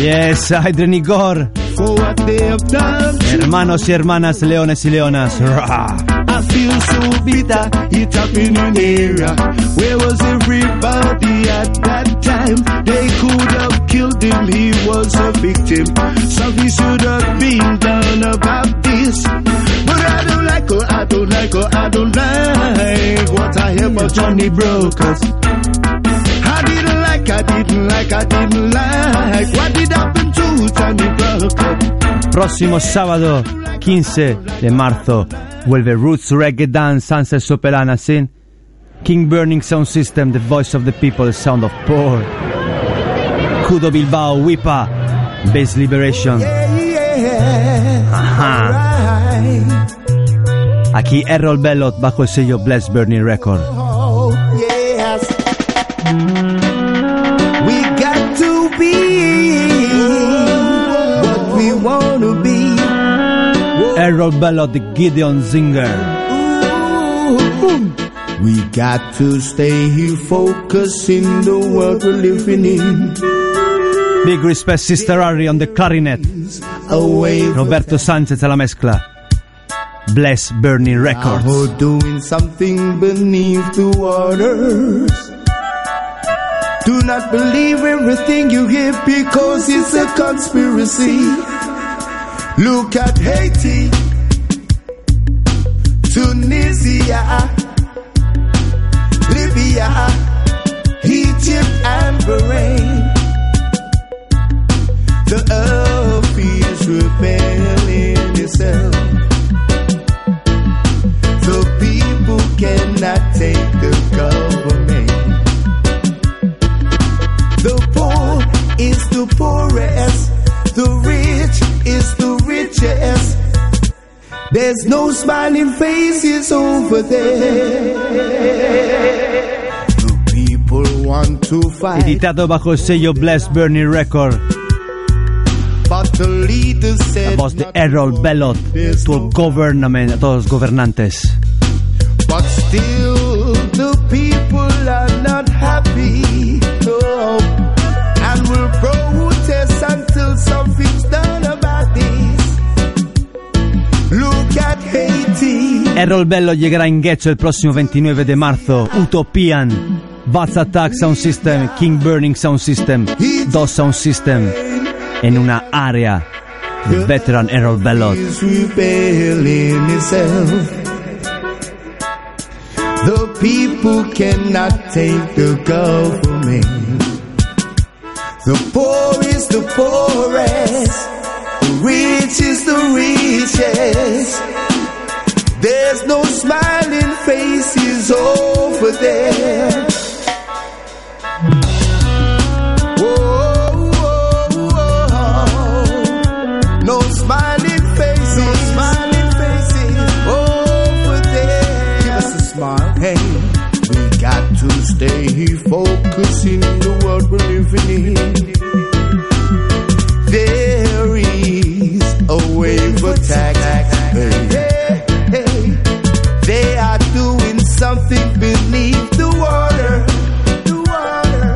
Yes, Hydren Igor. Hermanos y hermanas, leones y leonas. Feel so bitter, it happened in area. Where was everybody at that time? They could have killed him, he was a victim. Something should have been done about this. But I don't like her, I don't like her, I don't like what I hear about Johnny Brokers. I didn't like, I didn't like, I didn't like what did happen to Johnny Brokers. Próximo sábado 15 de marzo vuelve Roots Reggae Dance Sunset Sopelana sin King Burning Sound System, The Voice of the People, The Sound of Poor. Kudo Bilbao, Wipa, Bass Liberation. Ajá. Aquí Errol Bellot bajo el sello Bless Burning Record. We got to be what we want to be. Errol Bellot, the Gideon Zinger. We got to stay focused in the world we're living in. Big respect Sister Harry on the clarinet. Roberto Sanchez alla mezcla. Bless Burning Records. Now doing something beneath the waters. Do not believe everything you hear because it's a conspiracy. Look at Haiti, Tunisia, Libya, Egypt, and Bahrain. The earth is rebelling itself. There's no smiling faces over there. The people want to fight, Editado bajo el sello Bless Burning Record. but the leaders La voz de Errol Bellot. To government, a todos los gobernantes. But still, Errol Bello llegará en Ghetto el próximo 29 de marzo. Utopian. Vats Attack Sound System, King Burning Sound System, dos Sound System en una área de veteran Errol itself. The people cannot take the government. The poor is the poorest. The rich is the richest. There's no smiling faces over there. Whoa. No smiling faces. No smiling faces over there. Us a smile. Hey, we something beneath the water. The water.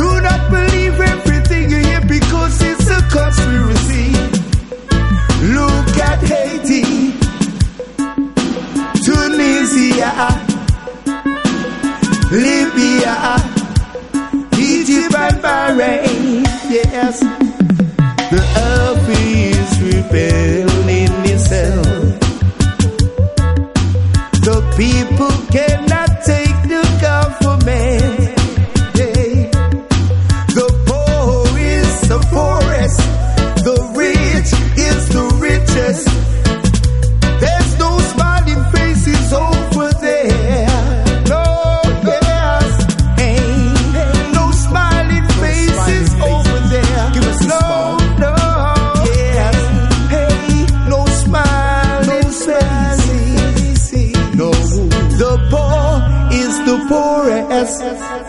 Do not believe everything you hear because it's a conspiracy. Look at Haiti, Tunisia, Libya, Egypt and Bahrain. Yes, the earth is rebelling. People cannot take the government. The poor is the poorest. The rich is the richest.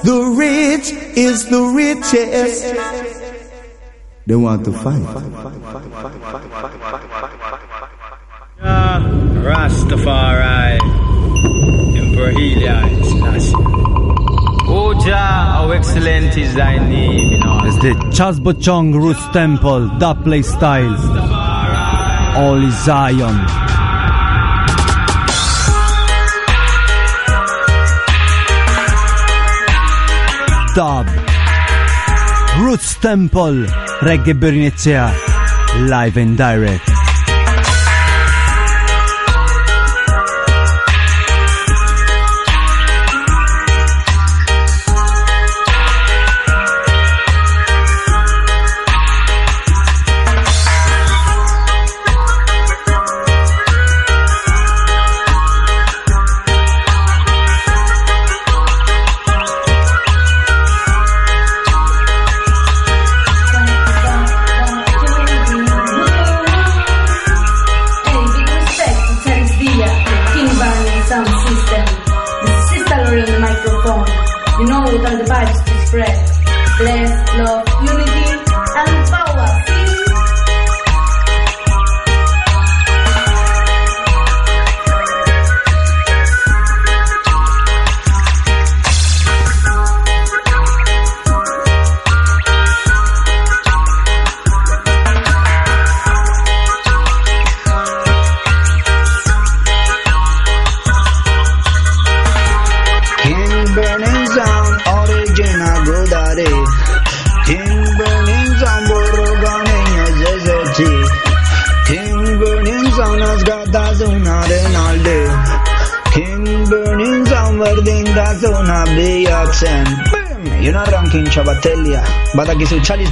The rich is the richest. They want to fight. Ah, Rastafari, Emperor Haile, Selassie. Oh how excellent is thy name in all. It's the Chasbo Chong Roots Temple, that play style. All is Zion. Dub. Roots Temple, Reggae Berinezia, live and direct.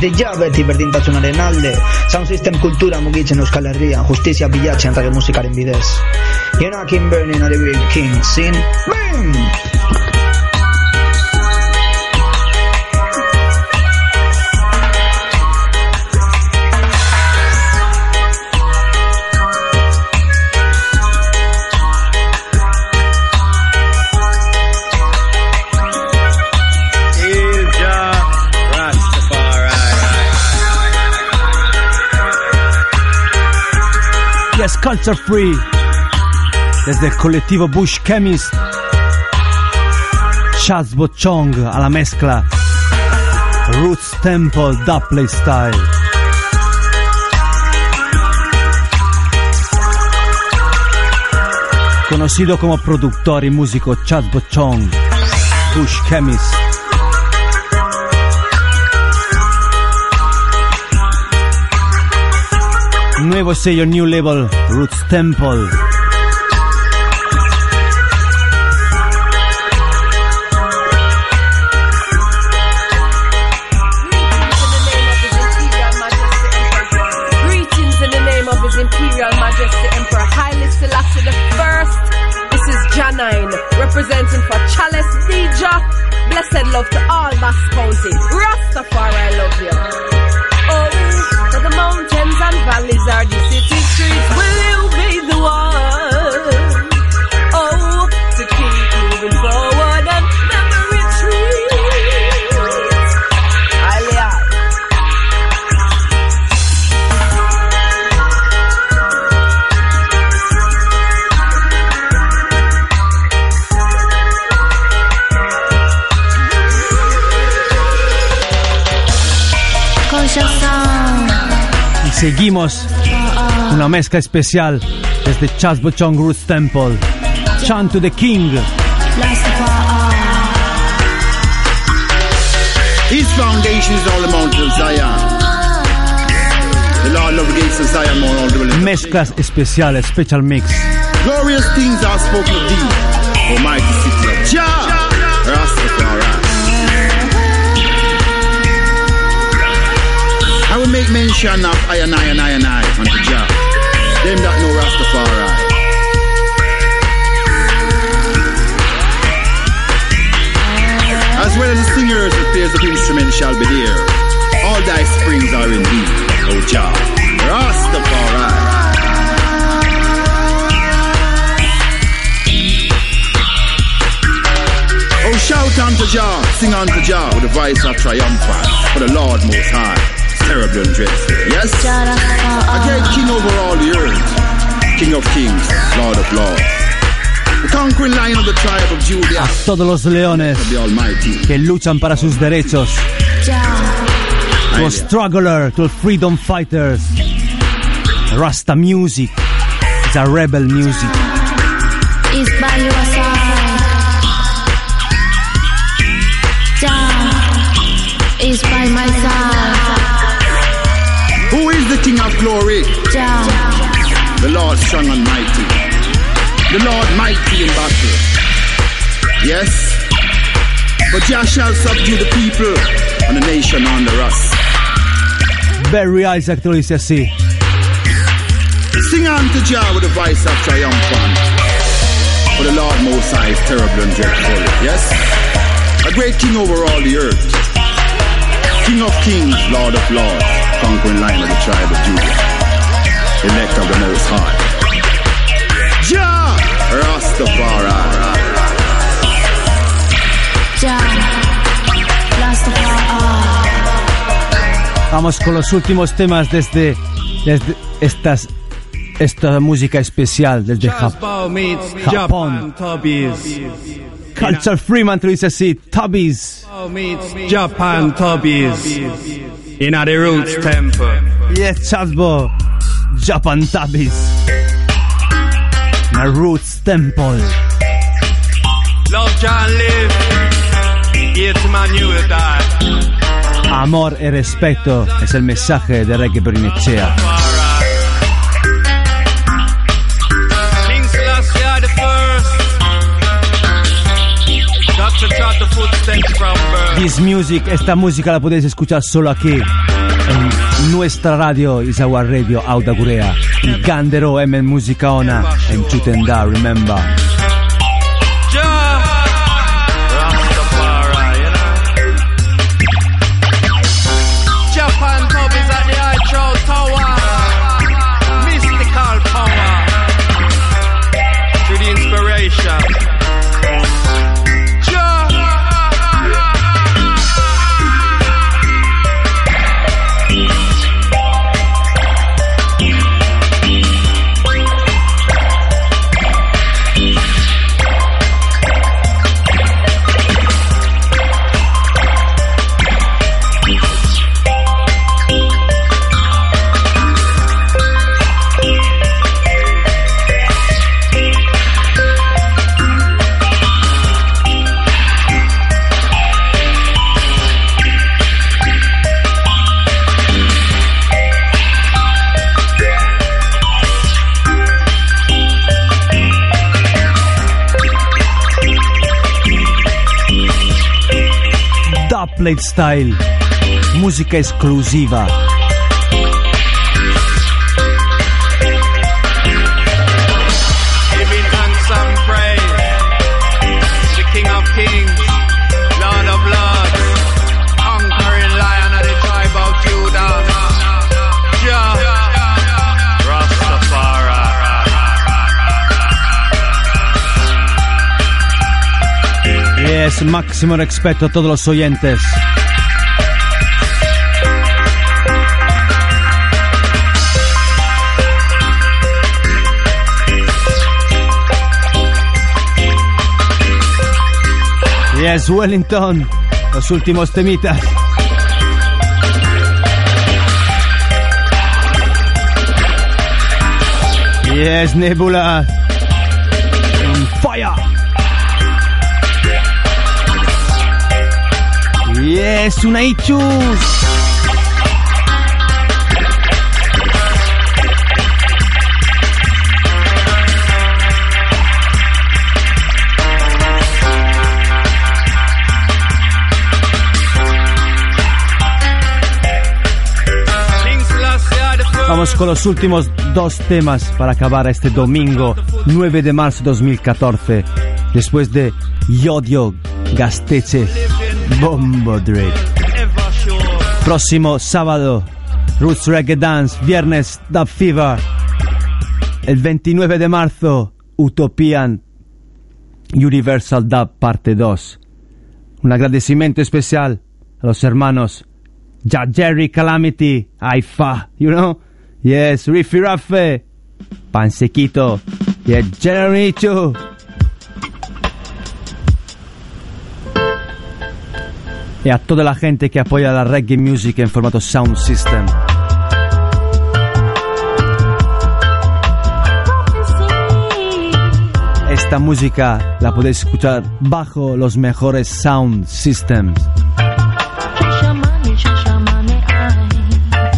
De jabeti berdintasuna renalde. Sound System kultura mugitzen Euskal Herrian. Justizia bilatzen reggae musikaren bidez. Juna King Burning are the real king. Sin. Bim! Culture free. Desde el colectivo Bush Chemist. Chaz Chong a la mezcla. Roots Temple, Dub Play Style. Conocido como productor y músico Chad Chong, Bush Chemist. Nuevo sello New Label Roots Temple. Greetings in the name of His Imperial Majesty Emperor Haile the First. This is Janine, representing for Chalice DJ. Blessed love to all Bass County. Rastafari, I love you. Oh, for the mountains and valleys are the city streets. Una mezcla especial desde Chasbo Chong Roots Temple. Chant to the King. His foundation is all the mountains of Zion. The Lord the gates of Zion more all dwelling. Mezclas especiales, special mix. Glorious things are spoken of thee, Almighty city of Jah, Rastafari. I will make mention of I and I and I and I unto Jah, them that know Rastafari. As well as the singers that plays the instrument shall be there. All thy springs are in thee, O Jah, Rastafari. Oh, shout unto Jah, sing unto Jah with a voice of triumphant. For the Lord Most High, terrible and dreadful. Yes? A great king over all the earth, King of kings, Lord of lords. The conquering lion of the tribe of Judah. Todos los leones que luchan para sus derechos. To a struggler, to freedom fighters. Rasta music is a rebel music. is by your side. Jah is by my strong and mighty. The Lord mighty in battle. Yes. But Jah shall subdue the people and the nation under us. Very Isaac dice así. Sing unto Jah with a voice of triumphant. For the Lord Most High is terrible and dreadful. Yes? A great king over all the earth. King of kings, Lord of lords, conquering lion of the tribe of Judah. Elect of the Most High. Rastafari. Vamos con los últimos temas desde, desde estas, esta música especial desde Japón. Japan Tubbies. Culture Freeman te dice así. Tubbies. Japan Tubbies. In a the Roots Temple. Yes, Chasbo. Japan Tubbies. My Roots Temple. Amor y respeto es el mensaje de Reiki Perinechea. This music, esta música la podéis escuchar solo aquí nuestra radio Isawa Radio Audagurea y Gandero M Musicaona en Chutenda, remember. Plate Style, música exclusiva. Yes, máximo respeto a todos los oyentes. Yes, Wellington. Los últimos temitas. Yes, Nebula. Fire. Yes, una Ichus. Vamos con los últimos dos temas para acabar este domingo 9 de marzo 2014. Después de Yodio Gasteche Bombo Drake. Próximo sábado, Roots Reggae Dance, viernes Dub Fever. El 29 de marzo, Utopian Universal Dub parte 2. Un agradecimiento especial a los hermanos Ja Jerry Calamity, Aifa, you know? Yes, Riffy Raffe, Pansequito, y el Jeremy too. Y a toda la gente que apoya la reggae music en formato sound system. Esta música la podéis escuchar bajo los mejores sound systems.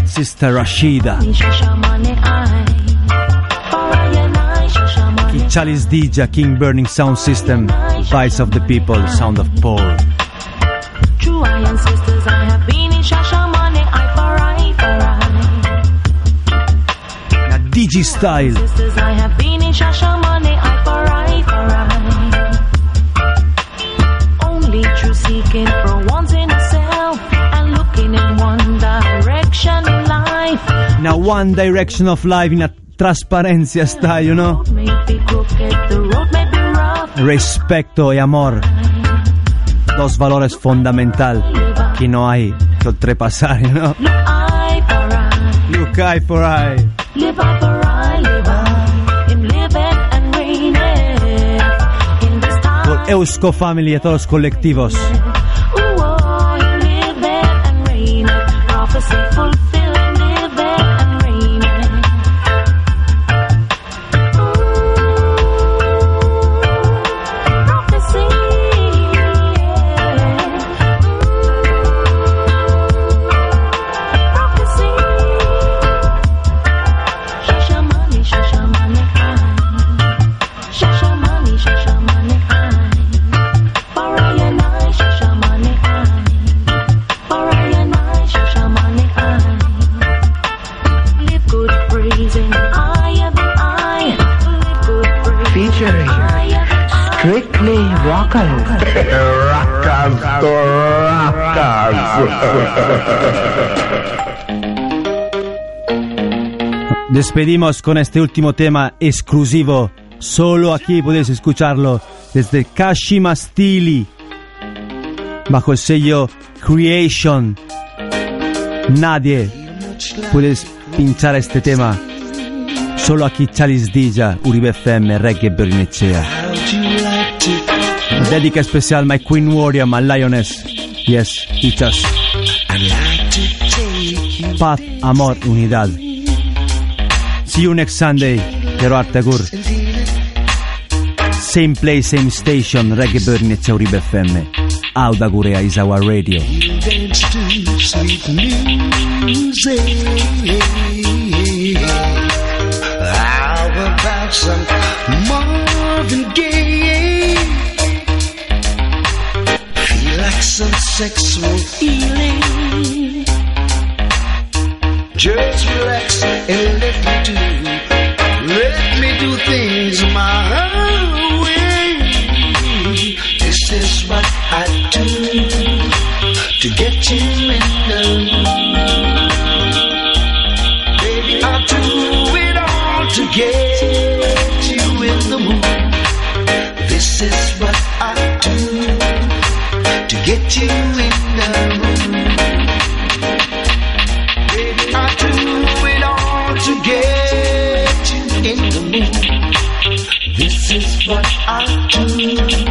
Sister Rashida. Charles Dija, King Burning Sound System, Voice of the People, Sound of Paul. And looking in one direction of Life in a transparencia style, you know? Respeto y amor. Dos valores fundamental que no hay que ultrapasar, you know? Look eye for eye, Eusko Family y a todos los colectivos. Despedimos con este último tema exclusivo. Solo aquí podéis escucharlo desde Kashima Stili. Bajo el sello Creation. Nadie puede pinchar este tema. Solo aquí Charles Dija, Uribe FM, Reggae Bernecea. Dedica especial My Queen Warrior, My Lioness. Yes, Ichas. Paz, amor, unidad. See you next Sunday, Gerard Tagur. Same place, same station, Reggae Bernecea, Uribe FM. Auda Gurea is our radio. How about some Marvin? Feel like some sexual healing. Just relax and let me do, let me do things my way. This is what I do to get you in the mood. Baby, I'll do it all to get you in the mood. This is what I do to get you in I do